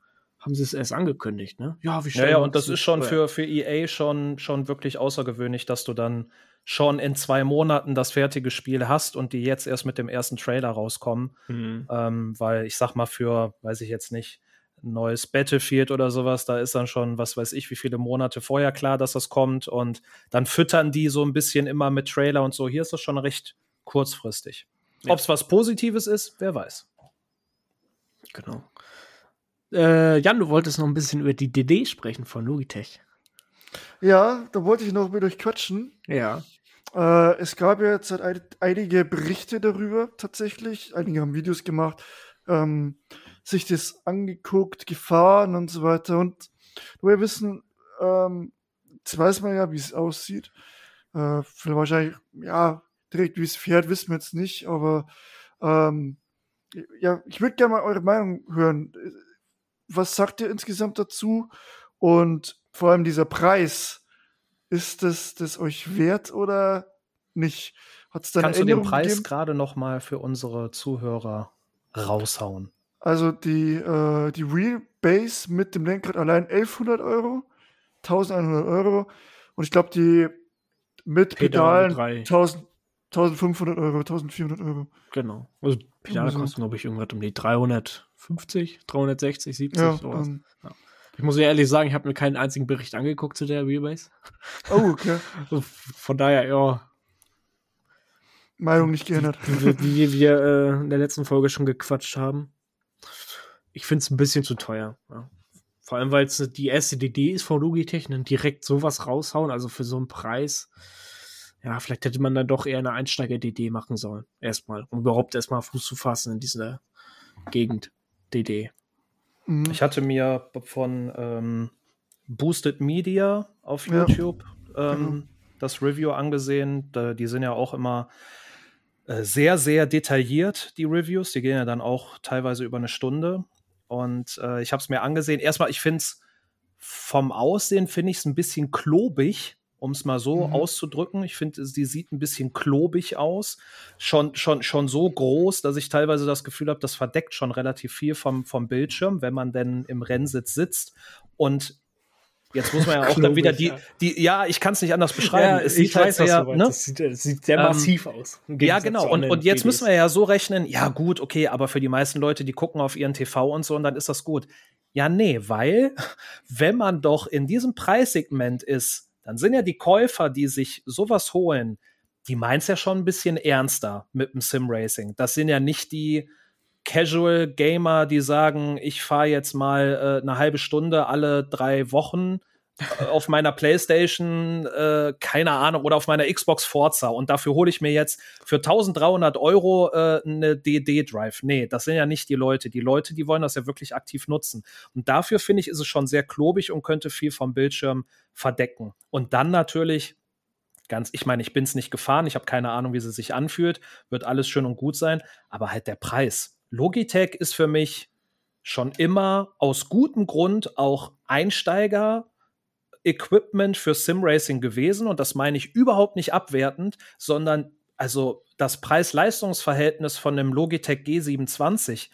haben sie es erst angekündigt, ne? Ja, wie Ja, stellen ja, wir und das ist schon für, für EA schon, schon wirklich außergewöhnlich, dass du dann schon in zwei Monaten das fertige Spiel hast und die jetzt erst mit dem ersten Trailer rauskommen. Hm. Ähm, weil ich sag mal, für, weiß ich jetzt nicht, ein neues Battlefield oder sowas, da ist dann schon, was weiß ich, wie viele Monate vorher klar, dass das kommt. Und dann füttern die so ein bisschen immer mit Trailer und so. Hier ist das schon recht kurzfristig. Ja. Ob es was Positives ist, wer weiß. Genau. Äh, Jan, du wolltest noch ein bisschen über die DD sprechen von Logitech. Ja, da wollte ich noch mit euch quatschen. Ja. Äh, es gab ja jetzt ein, einige Berichte darüber tatsächlich. Einige haben Videos gemacht, ähm, sich das angeguckt, gefahren und so weiter. Und wir wissen, ähm, jetzt weiß man ja, wie es aussieht. Äh, vielleicht wahrscheinlich, ja, direkt wie es fährt, wissen wir jetzt nicht, aber ähm, ja, ich würde gerne mal eure Meinung hören. Was sagt ihr insgesamt dazu? Und vor allem dieser Preis, ist das, das euch wert oder nicht? Hat es da eine Kannst du den Preis gerade noch mal für unsere Zuhörer raushauen? Also die, äh, die Wheelbase mit dem Lenkrad allein 1100 Euro, 1100 Euro. Und ich glaube, die mit Pedale Pedalen drei. 1000, 1500 Euro, 1400 Euro. Genau. Also Pedale so. kosten, glaube ich, irgendwas um die 350, 360, 70, Ja, sowas. dann, Ja. Ich muss ehrlich sagen, ich habe mir keinen einzigen Bericht angeguckt zu der Wheelbase. Oh, okay. Von daher, ja. Meinung nicht geändert. Wie, wie wir äh, in der letzten Folge schon gequatscht haben. Ich finde es ein bisschen zu teuer. Ja. Vor allem, weil es die erste Idee ist von Logitech, dann direkt sowas raushauen, also für so einen Preis. Ja, vielleicht hätte man dann doch eher eine Einsteiger-DD machen sollen. Erstmal, um überhaupt erstmal Fuß zu fassen in dieser Gegend. DD. Mhm. Ich hatte mir von ähm, Boosted Media auf YouTube ja. ähm, genau. das Review angesehen. Die sind ja auch immer äh, sehr, sehr detailliert, die Reviews. Die gehen ja dann auch teilweise über eine Stunde. Und äh, ich habe es mir angesehen. Erstmal, ich finde es vom Aussehen, finde ich es ein bisschen klobig um es mal so mhm. auszudrücken. Ich finde, sie sieht ein bisschen klobig aus. Schon, schon, schon so groß, dass ich teilweise das Gefühl habe, das verdeckt schon relativ viel vom, vom Bildschirm, wenn man denn im Rennsitz sitzt. Und Jetzt muss man ja auch dann wieder die, die, ja, ich kann es nicht anders beschreiben. Ja, es sieht halt sehr, ne? das, sieht, das sieht sehr ähm, massiv aus. Ja, genau. Und, und jetzt müssen wir ja so rechnen, ja gut, okay, aber für die meisten Leute, die gucken auf ihren TV und so, und dann ist das gut. Ja, nee, weil wenn man doch in diesem Preissegment ist, dann sind ja die Käufer, die sich sowas holen, die meinen es ja schon ein bisschen ernster mit dem Sim-Racing. Das sind ja nicht die Casual Gamer, die sagen, ich fahre jetzt mal äh, eine halbe Stunde alle drei Wochen auf meiner Playstation, äh, keine Ahnung, oder auf meiner Xbox Forza und dafür hole ich mir jetzt für 1300 Euro äh, eine DD-Drive. Nee, das sind ja nicht die Leute. Die Leute, die wollen das ja wirklich aktiv nutzen. Und dafür finde ich, ist es schon sehr klobig und könnte viel vom Bildschirm verdecken. Und dann natürlich ganz, ich meine, ich bin es nicht gefahren, ich habe keine Ahnung, wie sie sich anfühlt, wird alles schön und gut sein, aber halt der Preis. Logitech ist für mich schon immer aus gutem Grund auch Einsteiger Equipment für Simracing gewesen und das meine ich überhaupt nicht abwertend, sondern also das Preis-Leistungs-Verhältnis von einem Logitech G27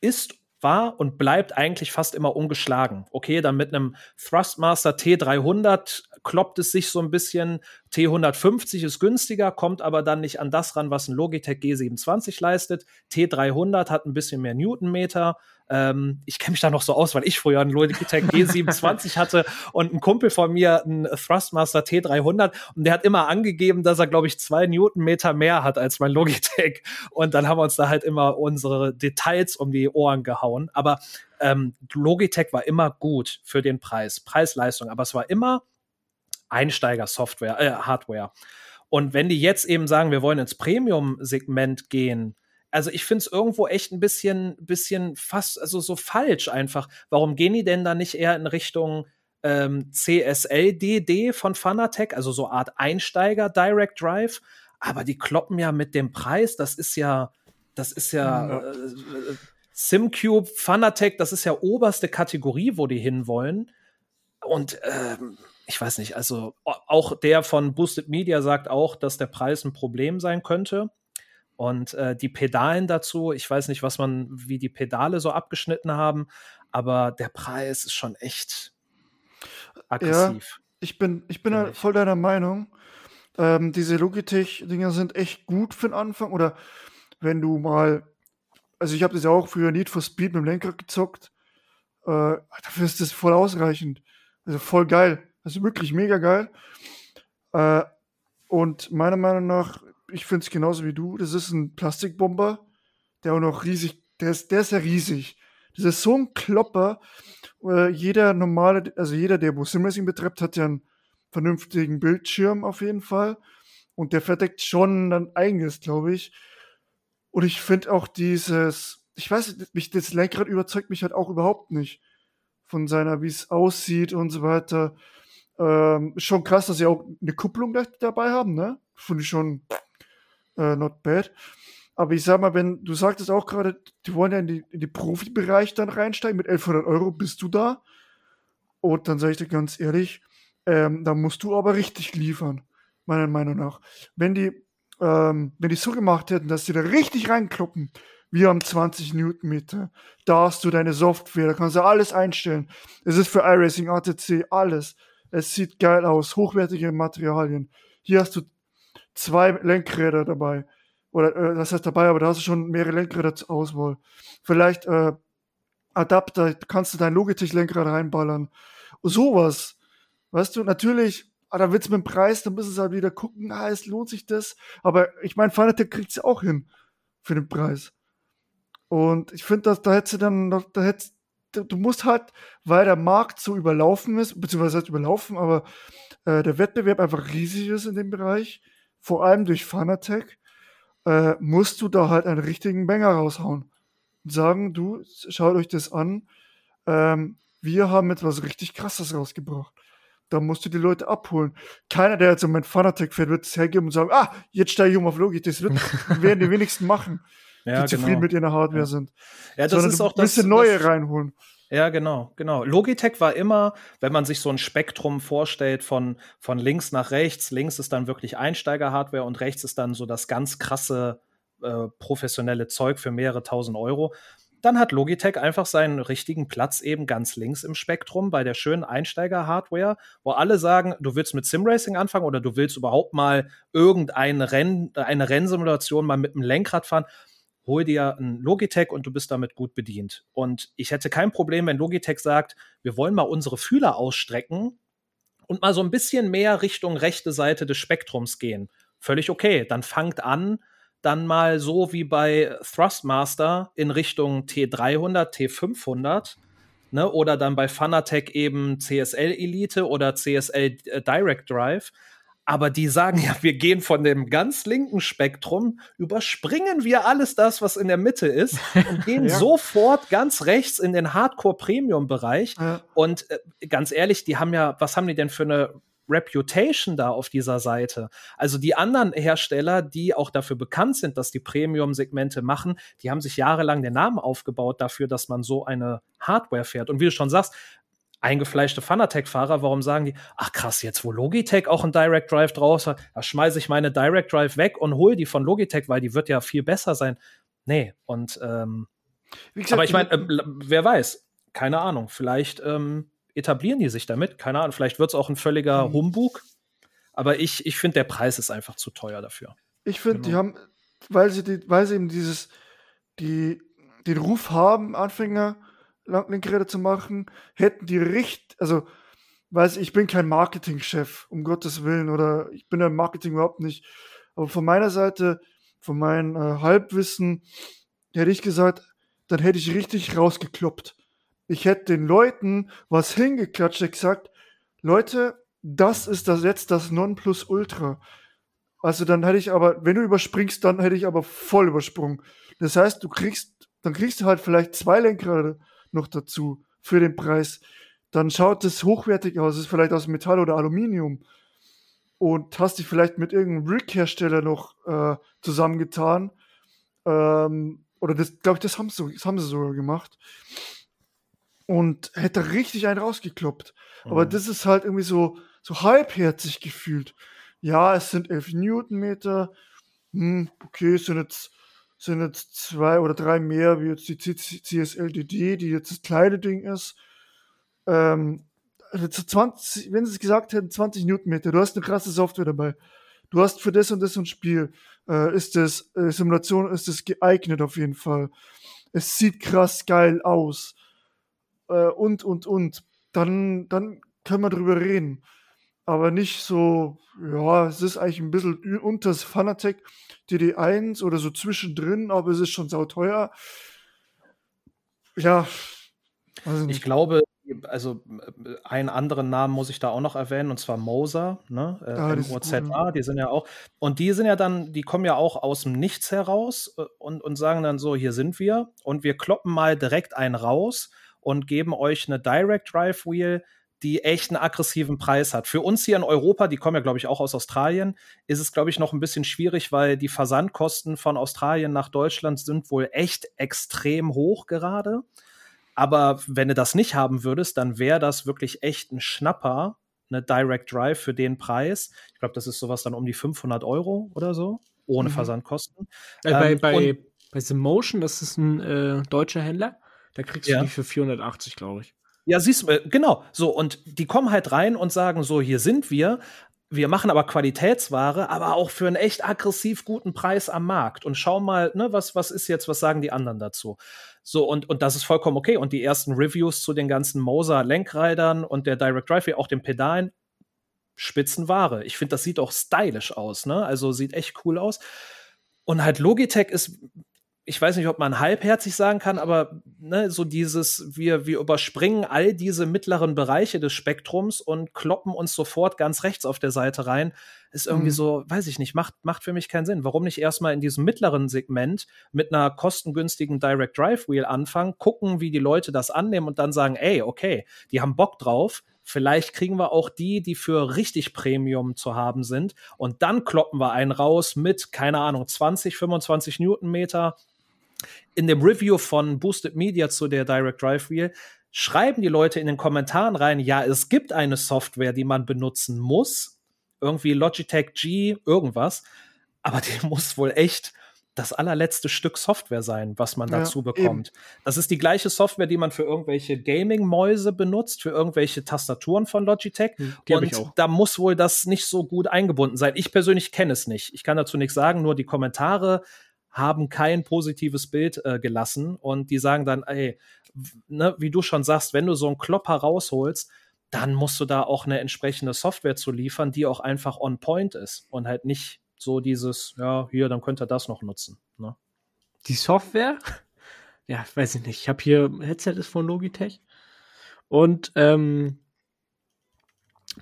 ist war und bleibt eigentlich fast immer ungeschlagen. Okay, dann mit einem Thrustmaster T300 kloppt es sich so ein bisschen. T150 ist günstiger, kommt aber dann nicht an das ran, was ein Logitech G27 leistet. T300 hat ein bisschen mehr Newtonmeter. Ähm, ich kenne mich da noch so aus, weil ich früher einen Logitech G27 hatte und ein Kumpel von mir einen Thrustmaster T300 und der hat immer angegeben, dass er, glaube ich, zwei Newtonmeter mehr hat als mein Logitech. Und dann haben wir uns da halt immer unsere Details um die Ohren gehauen. Aber ähm, Logitech war immer gut für den Preis, Preis-Leistung, aber es war immer Einsteiger-Software, äh, Hardware. Und wenn die jetzt eben sagen, wir wollen ins Premium-Segment gehen, also ich finde es irgendwo echt ein bisschen, bisschen fast, also so falsch einfach. Warum gehen die denn da nicht eher in Richtung ähm, CSL-DD von Fanatec, also so Art Einsteiger Direct Drive? Aber die kloppen ja mit dem Preis, das ist ja, das ist ja, ja. Äh, äh SimCube, Fanatec, das ist ja oberste Kategorie, wo die hinwollen. Und ähm, ich weiß nicht, also auch der von Boosted Media sagt auch, dass der Preis ein Problem sein könnte. Und äh, die Pedalen dazu, ich weiß nicht, was man, wie die Pedale so abgeschnitten haben, aber der Preis ist schon echt aggressiv. Ja, ich bin, ich bin halt voll deiner Meinung. Ähm, diese Logitech-Dinger sind echt gut für den Anfang. Oder wenn du mal, also ich habe das ja auch früher Need for Speed mit dem Lenkrad gezockt. Äh, dafür ist das voll ausreichend. Also voll geil. Das ist wirklich mega geil. Äh, und meiner Meinung nach, ich finde es genauso wie du, das ist ein Plastikbomber, der auch noch riesig, der ist, der ist ja riesig. Das ist so ein Klopper. Äh, jeder normale, also jeder, der wo Simracing betreibt, hat ja einen vernünftigen Bildschirm auf jeden Fall. Und der verdeckt schon ein eigenes, glaube ich. Und ich finde auch dieses, ich weiß, mich, das Lenkrad überzeugt mich halt auch überhaupt nicht von seiner, wie es aussieht und so weiter. Ähm, schon krass, dass sie auch eine Kupplung dabei haben, ne? Finde ich schon äh, not bad. Aber ich sag mal, wenn du sagtest auch gerade, die wollen ja in die, in die Profibereich dann reinsteigen, mit 1100 Euro bist du da. Und dann sage ich dir ganz ehrlich, ähm, da musst du aber richtig liefern, meiner Meinung nach. Wenn die, ähm, wenn die so gemacht hätten, dass sie da richtig reinkloppen, wir haben 20 Newtonmeter, da hast du deine Software, da kannst du alles einstellen. Es ist für iRacing, ATC, alles. Es sieht geil aus, hochwertige Materialien. Hier hast du zwei Lenkräder dabei. Oder äh, das heißt dabei, aber da hast du schon mehrere Lenkräder zur Auswahl. Vielleicht äh, Adapter, kannst du dein Logitech-Lenkrad reinballern. Sowas. Weißt du, natürlich, ah, da wird's mit dem Preis, dann müssen sie halt wieder gucken, ah, es lohnt sich das. Aber ich meine, Fanatec kriegt's auch hin für den Preis. Und ich finde, da hätte sie dann noch, da hätte du musst halt, weil der Markt so überlaufen ist, beziehungsweise halt überlaufen, aber äh, der Wettbewerb einfach riesig ist in dem Bereich, vor allem durch Fanatec, äh, musst du da halt einen richtigen Banger raushauen. Und sagen, du, schaut euch das an, ähm, wir haben etwas richtig krasses rausgebracht. Da musst du die Leute abholen. Keiner, der jetzt im Moment Fanatec fährt, wird es hergeben und sagen, ah, jetzt steige ich um auf Logik. Das wird, werden die wenigsten machen, Ja, die zufrieden genau. mit ihrer Hardware Ja. sind. Ja, das Sondern ist auch ein bisschen das, neue das, reinholen. Ja, genau, genau. Logitech war immer, wenn man sich so ein Spektrum vorstellt von, von links nach rechts, links ist dann wirklich Einsteiger-Hardware und rechts ist dann so das ganz krasse äh, professionelle Zeug für mehrere tausend Euro. Dann hat Logitech einfach seinen richtigen Platz eben ganz links im Spektrum bei der schönen Einsteiger-Hardware, wo alle sagen, du willst mit Simracing anfangen oder du willst überhaupt mal irgendeine Renn, eine Rennsimulation mal mit dem Lenkrad fahren hol dir ein Logitech und du bist damit gut bedient. Und ich hätte kein Problem, wenn Logitech sagt, wir wollen mal unsere Fühler ausstrecken und mal so ein bisschen mehr Richtung rechte Seite des Spektrums gehen. Völlig okay. Dann fangt an, dann mal so wie bei Thrustmaster in Richtung T300, T500, ne, oder dann bei Fanatec eben CSL Elite oder CSL äh, Direct Drive. Aber die sagen ja, wir gehen von dem ganz linken Spektrum, überspringen wir alles das, was in der Mitte ist und gehen Ja. sofort ganz rechts in den Hardcore-Premium-Bereich. Ja. Und äh, ganz ehrlich, die haben ja, was haben die denn für eine Reputation da auf dieser Seite? Also die anderen Hersteller, die auch dafür bekannt sind, dass die Premium-Segmente machen, die haben sich jahrelang den Namen aufgebaut dafür, dass man so eine Hardware fährt. Und wie du schon sagst, eingefleischte Fanatec-Fahrer, warum sagen die, ach krass, jetzt wo Logitech auch ein Direct Drive draus hat, da schmeiße ich meine Direct Drive weg und hole die von Logitech, weil die wird ja viel besser sein. Nee, und ähm, Wie gesagt, aber ich meine, die- äh, wer weiß, keine Ahnung, vielleicht ähm, etablieren die sich damit, keine Ahnung, vielleicht wird es auch ein völliger Mhm. Humbug, aber ich, ich finde, der Preis ist einfach zu teuer dafür. Ich finde, die Genau. haben, weil sie, die, weil sie eben dieses, die, den Ruf haben, Anfänger Lenkräder zu machen, hätten die Richt, also, weiß ich, bin kein Marketingchef, um Gottes Willen, oder ich bin im Marketing überhaupt nicht. Aber von meiner Seite, von meinem äh, Halbwissen, hätte ich gesagt, dann hätte ich richtig rausgekloppt. Ich hätte den Leuten was hingeklatscht, gesagt, Leute, das ist das jetzt das Nonplusultra. Also dann hätte ich aber, wenn du überspringst, dann hätte ich aber voll übersprungen. Das heißt, du kriegst, dann kriegst du halt vielleicht zwei Lenkrad noch dazu für den Preis. Dann schaut es hochwertig aus, ist vielleicht aus Metall oder Aluminium. Und hast dich vielleicht mit irgendeinem Rig-Hersteller noch äh, zusammengetan. Ähm, oder das, glaube ich, das haben, sie, das haben sie sogar gemacht. Und hätte richtig einen rausgekloppt. Aber Mhm. das ist halt irgendwie so, so halbherzig gefühlt. Ja, es sind 11 Newtonmeter. Hm, okay, es sind jetzt, sind jetzt zwei oder drei mehr, wie jetzt die CSLDD, die jetzt das kleine Ding ist. Ähm, also zu 20, wenn sie es gesagt hätten, 20 Newtonmeter, du hast eine krasse Software dabei. Du hast für das und das und Spiel, äh, ist das, äh, Simulation ist das geeignet auf jeden Fall. Es sieht krass geil aus. Äh, und, und, und. Dann, dann können wir drüber reden. Aber nicht so, ja, es ist eigentlich ein bisschen unter das Fanatec DD1 oder so zwischendrin, aber es ist schon sauteuer. Ja, also Ich glaube, also äh, einen anderen Namen muss ich da auch noch erwähnen, und zwar Moser, ne? Äh, Ah, gut, MOZA, die sind ja auch, und die sind ja dann, die kommen ja auch aus dem Nichts heraus äh, und, und sagen dann so, hier sind wir und wir kloppen mal direkt einen raus und geben euch eine Direct Drive Wheel, die echt einen aggressiven Preis hat. Für uns hier in Europa, die kommen ja, glaube ich, auch aus Australien, ist es, glaube ich, noch ein bisschen schwierig, weil die Versandkosten von Australien nach Deutschland sind wohl echt extrem hoch gerade. Aber wenn du das nicht haben würdest, dann wäre das wirklich echt ein Schnapper, eine Direct Drive für den Preis. Ich glaube, das ist sowas dann um die 500 Euro oder so, ohne Mhm. Versandkosten. Äh, bei, Ähm, bei, bei Motion, das ist ein äh, deutscher Händler, da kriegst Ja. du die für 480, glaube ich. Ja, siehst du, äh, genau. So, und die kommen halt rein und sagen so, hier sind wir. Wir machen aber Qualitätsware, aber auch für einen echt aggressiv guten Preis am Markt. Und schau mal, ne, was, was ist jetzt, was sagen die anderen dazu? So, und, und das ist vollkommen okay. Und die ersten Reviews zu den ganzen Moser-Lenkrädern und der Direct Drive, auch den Pedalen, Spitzenware. Ich finde, das sieht auch stylisch aus, ne? Also sieht echt cool aus. Und halt Logitech ist ich weiß nicht, ob man halbherzig sagen kann, aber ne, so dieses, wir, wir überspringen all diese mittleren Bereiche des Spektrums und kloppen uns sofort ganz rechts auf der Seite rein, ist irgendwie mhm. so, weiß ich nicht, macht, macht für mich keinen Sinn. Warum nicht erstmal in diesem mittleren Segment mit einer kostengünstigen Direct Drive Wheel anfangen, gucken, wie die Leute das annehmen und dann sagen, ey, okay, die haben Bock drauf, Vielleicht kriegen wir auch die, die für richtig Premium zu haben sind. Und dann kloppen wir einen raus mit, keine Ahnung, 20, 25 Newtonmeter, in dem Review von Boosted Media zu der Direct Drive Wheel schreiben die Leute in den Kommentaren rein, ja, es gibt eine Software, die man benutzen muss, irgendwie Logitech G, irgendwas, aber die muss wohl echt das allerletzte Stück Software sein, was man ja, dazu bekommt. Eben. Das ist die gleiche Software, die man für irgendwelche Gaming-Mäuse benutzt, für irgendwelche Tastaturen von Logitech. Hm, und da muss wohl das nicht so gut eingebunden sein. Ich persönlich kenne es nicht. Ich kann dazu nichts sagen, nur die Kommentare haben kein positives Bild äh, gelassen und die sagen dann, ey, ne, wie du schon sagst, wenn du so einen Klopper rausholst, dann musst du da auch eine entsprechende Software zu liefern, die auch einfach on point ist und halt nicht so dieses, ja, hier, dann könnt ihr das noch nutzen. Ne? Die Software? Ja, weiß ich nicht. Ich habe hier, Headset ist von Logitech und ähm,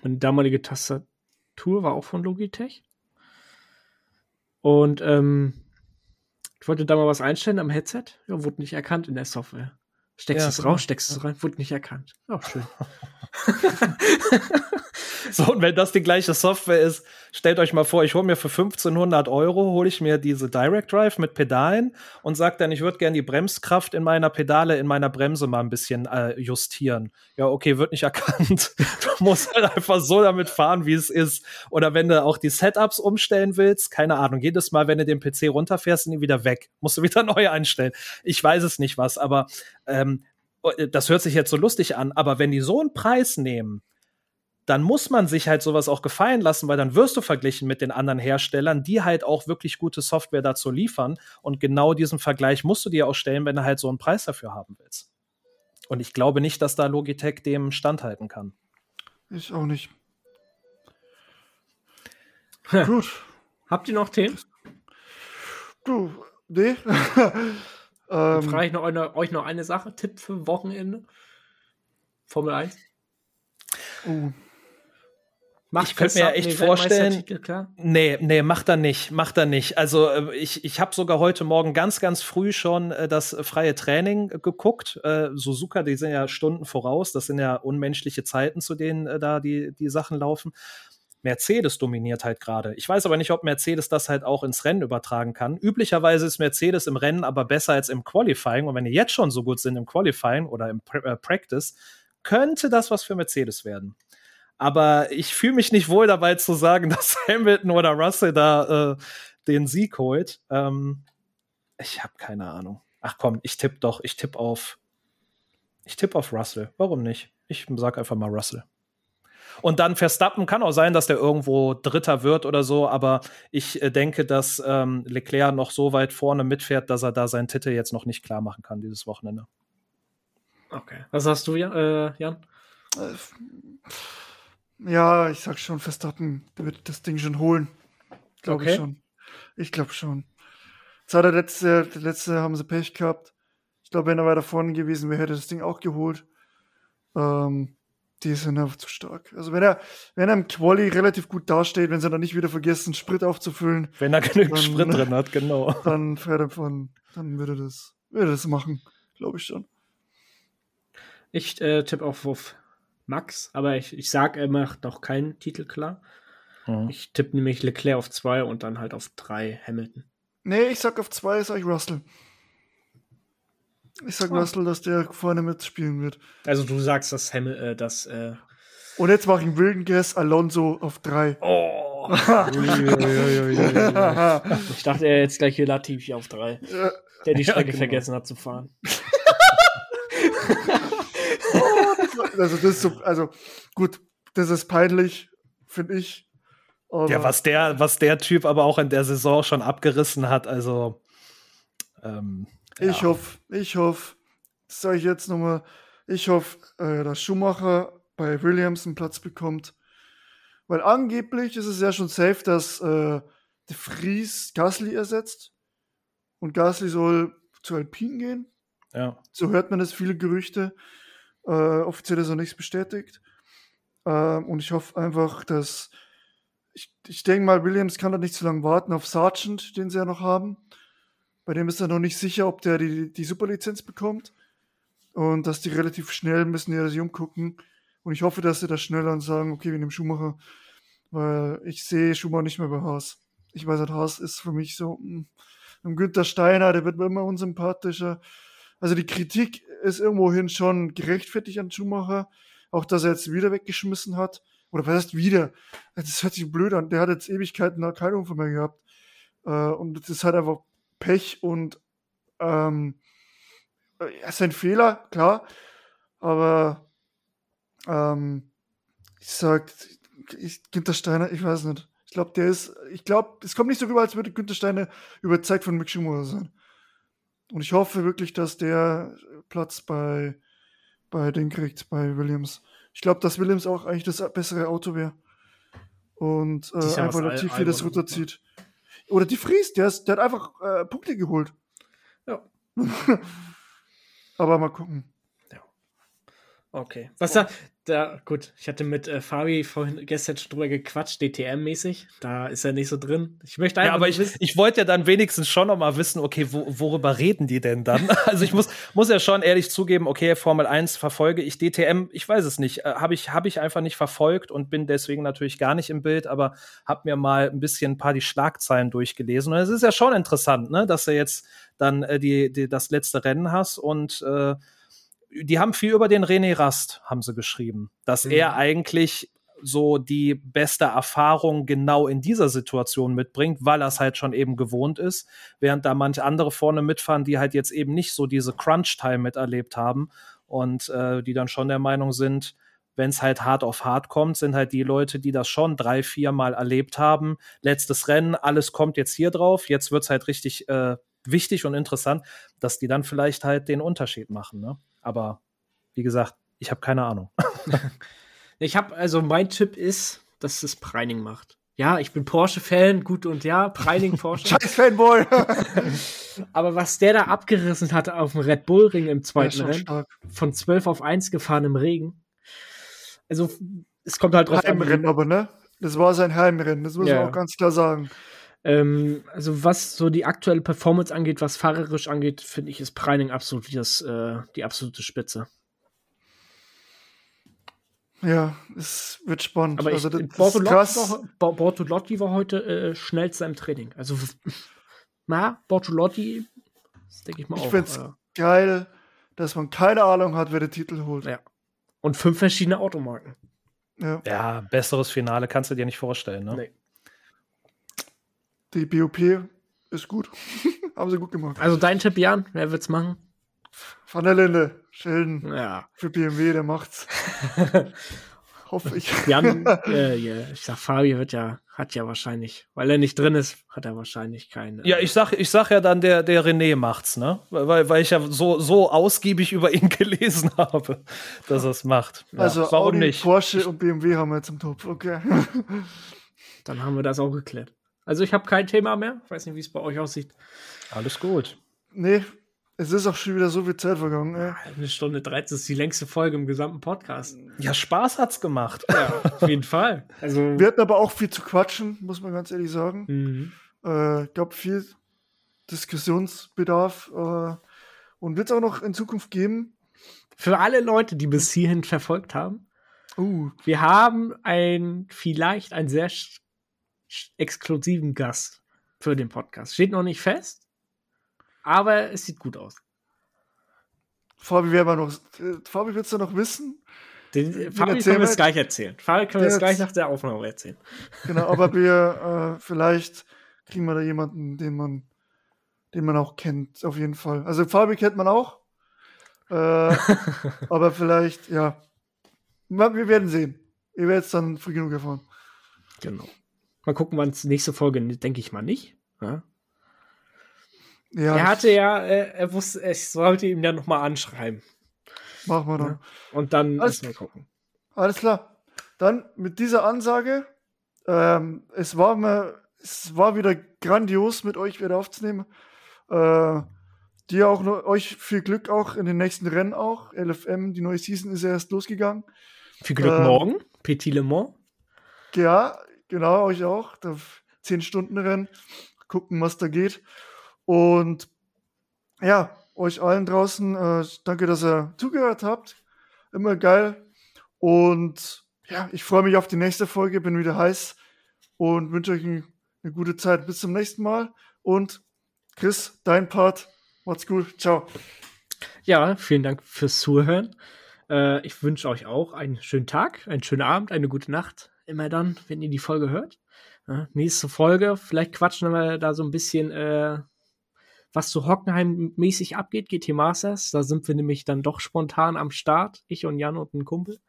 meine damalige Tastatur war auch von Logitech. Und ähm, ich wollte da mal was einstellen am Headset. Ja, wurde nicht erkannt in der Software. Steckst ja, es genau. raus, steckst es rein, wurde nicht erkannt. Auch schön. so, und wenn das die gleiche Software ist, stellt euch mal vor, ich hole mir für 1500 Euro, hole ich mir diese Direct Drive mit Pedalen und sage dann, ich würde gerne die Bremskraft in meiner Pedale, in meiner Bremse mal ein bisschen äh, justieren. Ja, okay, wird nicht erkannt. du musst halt einfach so damit fahren, wie es ist. Oder wenn du auch die Setups umstellen willst, keine Ahnung, jedes Mal, wenn du den PC runterfährst, sind die wieder weg. Musst du wieder neu einstellen. Ich weiß es nicht was, aber ähm, äh, das hört sich jetzt so lustig an, aber wenn die so einen Preis nehmen, dann muss man sich halt sowas auch gefallen lassen, weil dann wirst du verglichen mit den anderen Herstellern, die halt auch wirklich gute Software dazu liefern. Und genau diesen Vergleich musst du dir auch stellen, wenn du halt so einen Preis dafür haben willst. Und ich glaube nicht, dass da Logitech dem standhalten kann. Ich auch nicht. Gut. Habt ihr noch Themen? Du, nee. ähm, frage ich noch eine, euch noch eine Sache. Tipp für Wochenende? Formel 1? Uh. Macht ich könnte mir ja echt vorstellen. Nee, nee, macht er nicht, macht er nicht. Also äh, ich, ich habe sogar heute Morgen ganz, ganz früh schon äh, das freie Training geguckt. Äh, Suzuka, die sind ja Stunden voraus, das sind ja unmenschliche Zeiten, zu denen äh, da die, die Sachen laufen. Mercedes dominiert halt gerade. Ich weiß aber nicht, ob Mercedes das halt auch ins Rennen übertragen kann. Üblicherweise ist Mercedes im Rennen aber besser als im Qualifying. Und wenn die jetzt schon so gut sind im Qualifying oder im pra äh, Practice, könnte das was für Mercedes werden. Aber ich fühle mich nicht wohl dabei zu sagen, dass Hamilton oder Russell da äh, den Sieg holt. Ähm, ich habe keine Ahnung. Ach komm, ich tippe doch. Ich tippe auf. Ich tippe auf Russell. Warum nicht? Ich sag einfach mal Russell. Und dann Verstappen kann auch sein, dass der irgendwo Dritter wird oder so, aber ich äh, denke, dass ähm, Leclerc noch so weit vorne mitfährt, dass er da seinen Titel jetzt noch nicht klar machen kann dieses Wochenende. Okay. Was hast du, äh, Jan? Äh, ja, ich sag schon, Verstappen wird das Ding schon holen. Glaube okay. ich schon. Ich glaube schon. Zwar der letzte, der letzte haben sie Pech gehabt. Ich glaube, wenn er weiter vorne gewesen wäre, hätte er das Ding auch geholt. Ähm, die sind einfach zu stark. Also wenn er, wenn er im Quali relativ gut dasteht, wenn sie dann nicht wieder vergessen, Sprit aufzufüllen. Wenn er genügend dann, Sprit drin hat, genau. Dann fährt er von, dann würde das, würde das machen, glaube ich schon. Ich äh, tippe auf, auf Max, aber ich, ich sag, er macht noch keinen Titel klar. Mhm. Ich tippe nämlich Leclerc auf zwei und dann halt auf drei Hamilton. Nee, ich sag auf zwei, sag ich Russell. Ich sag oh. Russell, dass der vorne mitspielen wird. Also du sagst, dass Hamil äh, dass äh Und jetzt mache ich einen wilden Guess, Alonso auf drei. Oh. ich dachte er jetzt gleich hier Latifi auf drei. Der die Strecke ja, genau. vergessen hat zu fahren. also das ist so, also gut, das ist peinlich, finde ich. ja, was der, was der Typ aber auch in der Saison schon abgerissen hat, also ähm, Ich hoffe, ich hoffe, das sage ich jetzt nochmal, ich hoffe, äh, dass Schumacher bei Williams einen Platz bekommt. Weil angeblich ist es ja schon safe, dass äh, De Vries Gasly ersetzt. Und Gasly soll zu Alpine gehen. Ja. So hört man es, viele Gerüchte. Äh, offiziell ist noch nichts bestätigt. Ähm, und ich hoffe einfach, dass. Ich, ich denke mal, Williams kann da nicht so lange warten auf Sargent, den sie ja noch haben. Bei dem ist er noch nicht sicher, ob der die, die Superlizenz bekommt. Und dass die relativ schnell müssen die sich umgucken. Und ich hoffe, dass sie das schneller und sagen, okay, wir nehmen Schumacher. Weil ich sehe Schumacher nicht mehr bei Haas. Ich weiß nicht, Haas ist für mich so, mh, hm, Günther Steiner, der wird mir immer unsympathischer. Also die Kritik ist irgendwohin schon gerechtfertigt an Schumacher. Auch, dass er jetzt wieder weggeschmissen hat. Oder was heißt wieder? Das hört sich blöd an. Der hat jetzt Ewigkeiten keinen Unfall mehr gehabt. Äh, und das ist halt einfach Pech und ähm, ja, ist ein Fehler, klar. Aber ähm, ich sag, ich, Günther Steiner, ich weiß nicht. Ich glaube, der ist, ich glaube, es kommt nicht so rüber, als würde Günther Steiner überzeugt von Mick Schumacher sein. Und ich hoffe wirklich, dass der Platz bei, bei den kriegt, bei Williams. Ich glaube, dass Williams auch eigentlich das bessere Auto wäre. Und äh, einfach Latifi das runterzieht. Oder die Fries, der, ist, der hat einfach äh, Punkte geholt. Ja. Aber mal gucken. Ja. Okay. Was da, da, gut, ich hatte mit äh, Fabi vorhin gestern schon drüber gequatscht, DTM-mäßig. Da ist er nicht so drin. Ich möchte einfach. Ja, aber ich, ich wollte ja dann wenigstens schon noch mal wissen, okay, wo, worüber reden die denn dann? also ich muss, muss ja schon ehrlich zugeben, okay, Formel 1 verfolge ich DTM, ich weiß es nicht. Äh, habe ich, hab ich einfach nicht verfolgt und bin deswegen natürlich gar nicht im Bild, aber habe mir mal ein bisschen ein paar die Schlagzeilen durchgelesen. Und es ist ja schon interessant, ne, dass du jetzt dann äh, die, die, das letzte Rennen hast und äh, die haben viel über den René Rast, haben sie geschrieben, dass mhm. er eigentlich so die beste Erfahrung genau in dieser Situation mitbringt, weil er es halt schon eben gewohnt ist, während da manche andere vorne mitfahren, die halt jetzt eben nicht so diese Crunch-Time miterlebt haben und äh, die dann schon der Meinung sind, wenn es halt hart auf hart kommt, sind halt die Leute, die das schon drei, vier Mal erlebt haben. Letztes Rennen, alles kommt jetzt hier drauf, jetzt wird's halt richtig äh, wichtig und interessant, dass die dann vielleicht halt den Unterschied machen. Ne? Aber wie gesagt, ich habe keine Ahnung. ich habe, also mein Tipp ist, dass es Preining macht. Ja, ich bin Porsche-Fan, gut und ja, Preining Porsche. Scheiß Fanboy! Aber was der da abgerissen hatte auf dem Red Bull Ring im zweiten Rennen, stark. von 12 auf 1 gefahren im Regen. Also, es kommt halt drauf Heimrennen an. aber, ne? Das war sein Heimrennen, das muss ja. man auch ganz klar sagen. Ähm, also was so die aktuelle Performance angeht, was fahrerisch angeht, finde ich, ist Preining absolut das, äh, die absolute Spitze. Ja, es wird spannend. Aber also, das, Bortolotti, war, Bortolotti war heute äh, schnellster im Training. Also, na, Bortolotti, das denke ich mal ich auch. Ich finde es äh, geil, dass man keine Ahnung hat, wer den Titel holt. Ja. Und fünf verschiedene Automarken. Ja. ja, besseres Finale kannst du dir nicht vorstellen, ne? Nee. Die BOP ist gut. Haben sie gut gemacht. Also dein Tipp, Jan, wer wird's machen? Van der Linde, Schilden. Ja. Für BMW, der macht's. Hoffe ich. Jan, äh, yeah, ich sag, Fabi wird ja, hat ja wahrscheinlich, weil er nicht drin ist, hat er wahrscheinlich keine. Ja, ich sag, ich sag ja dann, der, der René macht's, ne? Weil, weil ich ja so, so ausgiebig über ihn gelesen habe, dass er es macht. Ja, also, warum Audi, nicht? Porsche und BMW haben wir jetzt im Topf, okay. dann haben wir das auch geklärt. Also ich habe kein Thema mehr. Ich weiß nicht, wie es bei euch aussieht. Alles gut. Nee, es ist auch schon wieder so viel Zeit vergangen. Ey. Eine Stunde 13 ist die längste Folge im gesamten Podcast. Ja, Spaß hat's gemacht. Ja, auf jeden Fall. Also Wir hatten aber auch viel zu quatschen, muss man ganz ehrlich sagen. Mhm. Äh, gab viel Diskussionsbedarf äh, und wird es auch noch in Zukunft geben. Für alle Leute, die bis hierhin verfolgt haben. Uh. Wir haben ein vielleicht ein sehr exklusiven Gast für den Podcast. Steht noch nicht fest, aber es sieht gut aus. Fabi, wer noch, äh, Fabi, willst du noch wissen? Den, Den Fabi können wir es gleich erzählen. Fabi können wir es gleich nach der Aufnahme erzählen. Genau, aber wir, äh, vielleicht kriegen wir da jemanden, den man, den man auch kennt, auf jeden Fall. Also Fabi kennt man auch. Äh, aber vielleicht, ja. Wir werden sehen. Ihr werdet es dann früh genug erfahren. Genau. Mal gucken, wann es nächste Folge, denke ich mal nicht. Ja? Ja, er hatte ja, äh, er wusste, ich sollte ihm ja nochmal anschreiben. Machen wir dann. Ja. Und dann alles, mal gucken. Alles klar. Dann mit dieser Ansage, ähm, es war mir, es war wieder grandios, mit euch wieder aufzunehmen. Äh, dir auch noch, euch viel Glück auch in den nächsten Rennen auch. LFM, die neue Season ist ja erst losgegangen. Viel Glück ähm, morgen, Petit Le Mans. Ja, genau, euch auch. 10 Stunden Rennen. Gucken, was da geht. Und ja, euch allen draußen, äh, danke, dass ihr zugehört habt. Immer geil. Und ja, ich freue mich auf die nächste Folge, bin wieder heiß und wünsche euch ein, eine gute Zeit. Bis zum nächsten Mal. Und Chris, dein Part. Macht's gut. Ciao. Ja, vielen Dank fürs Zuhören. Äh, ich wünsche euch auch einen schönen Tag, einen schönen Abend, eine gute Nacht. Immer dann, wenn ihr die Folge hört. Ja, nächste Folge, vielleicht quatschen wir da so ein bisschen äh, was zu Hockenheim mäßig abgeht, GT Masters. Da sind wir nämlich dann doch spontan am Start. Ich und Jan und ein Kumpel.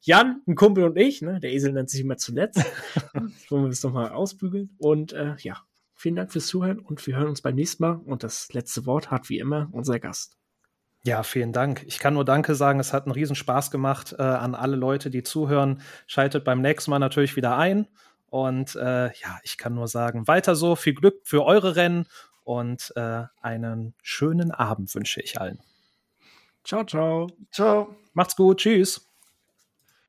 Jan, ein Kumpel und ich, ne? Der Esel nennt sich immer zuletzt. Wollen wir das nochmal ausbügeln. Und äh, ja, vielen Dank fürs Zuhören und wir hören uns beim nächsten Mal. Und das letzte Wort hat wie immer unser Gast. Ja, vielen Dank. Ich kann nur Danke sagen. Es hat einen riesen Spaß gemacht äh, an alle Leute, die zuhören. Schaltet beim nächsten Mal natürlich wieder ein. Und äh, ja, ich kann nur sagen, weiter so. Viel Glück für eure Rennen und äh, einen schönen Abend wünsche ich allen. Ciao, ciao. Ciao. Macht's gut. Tschüss.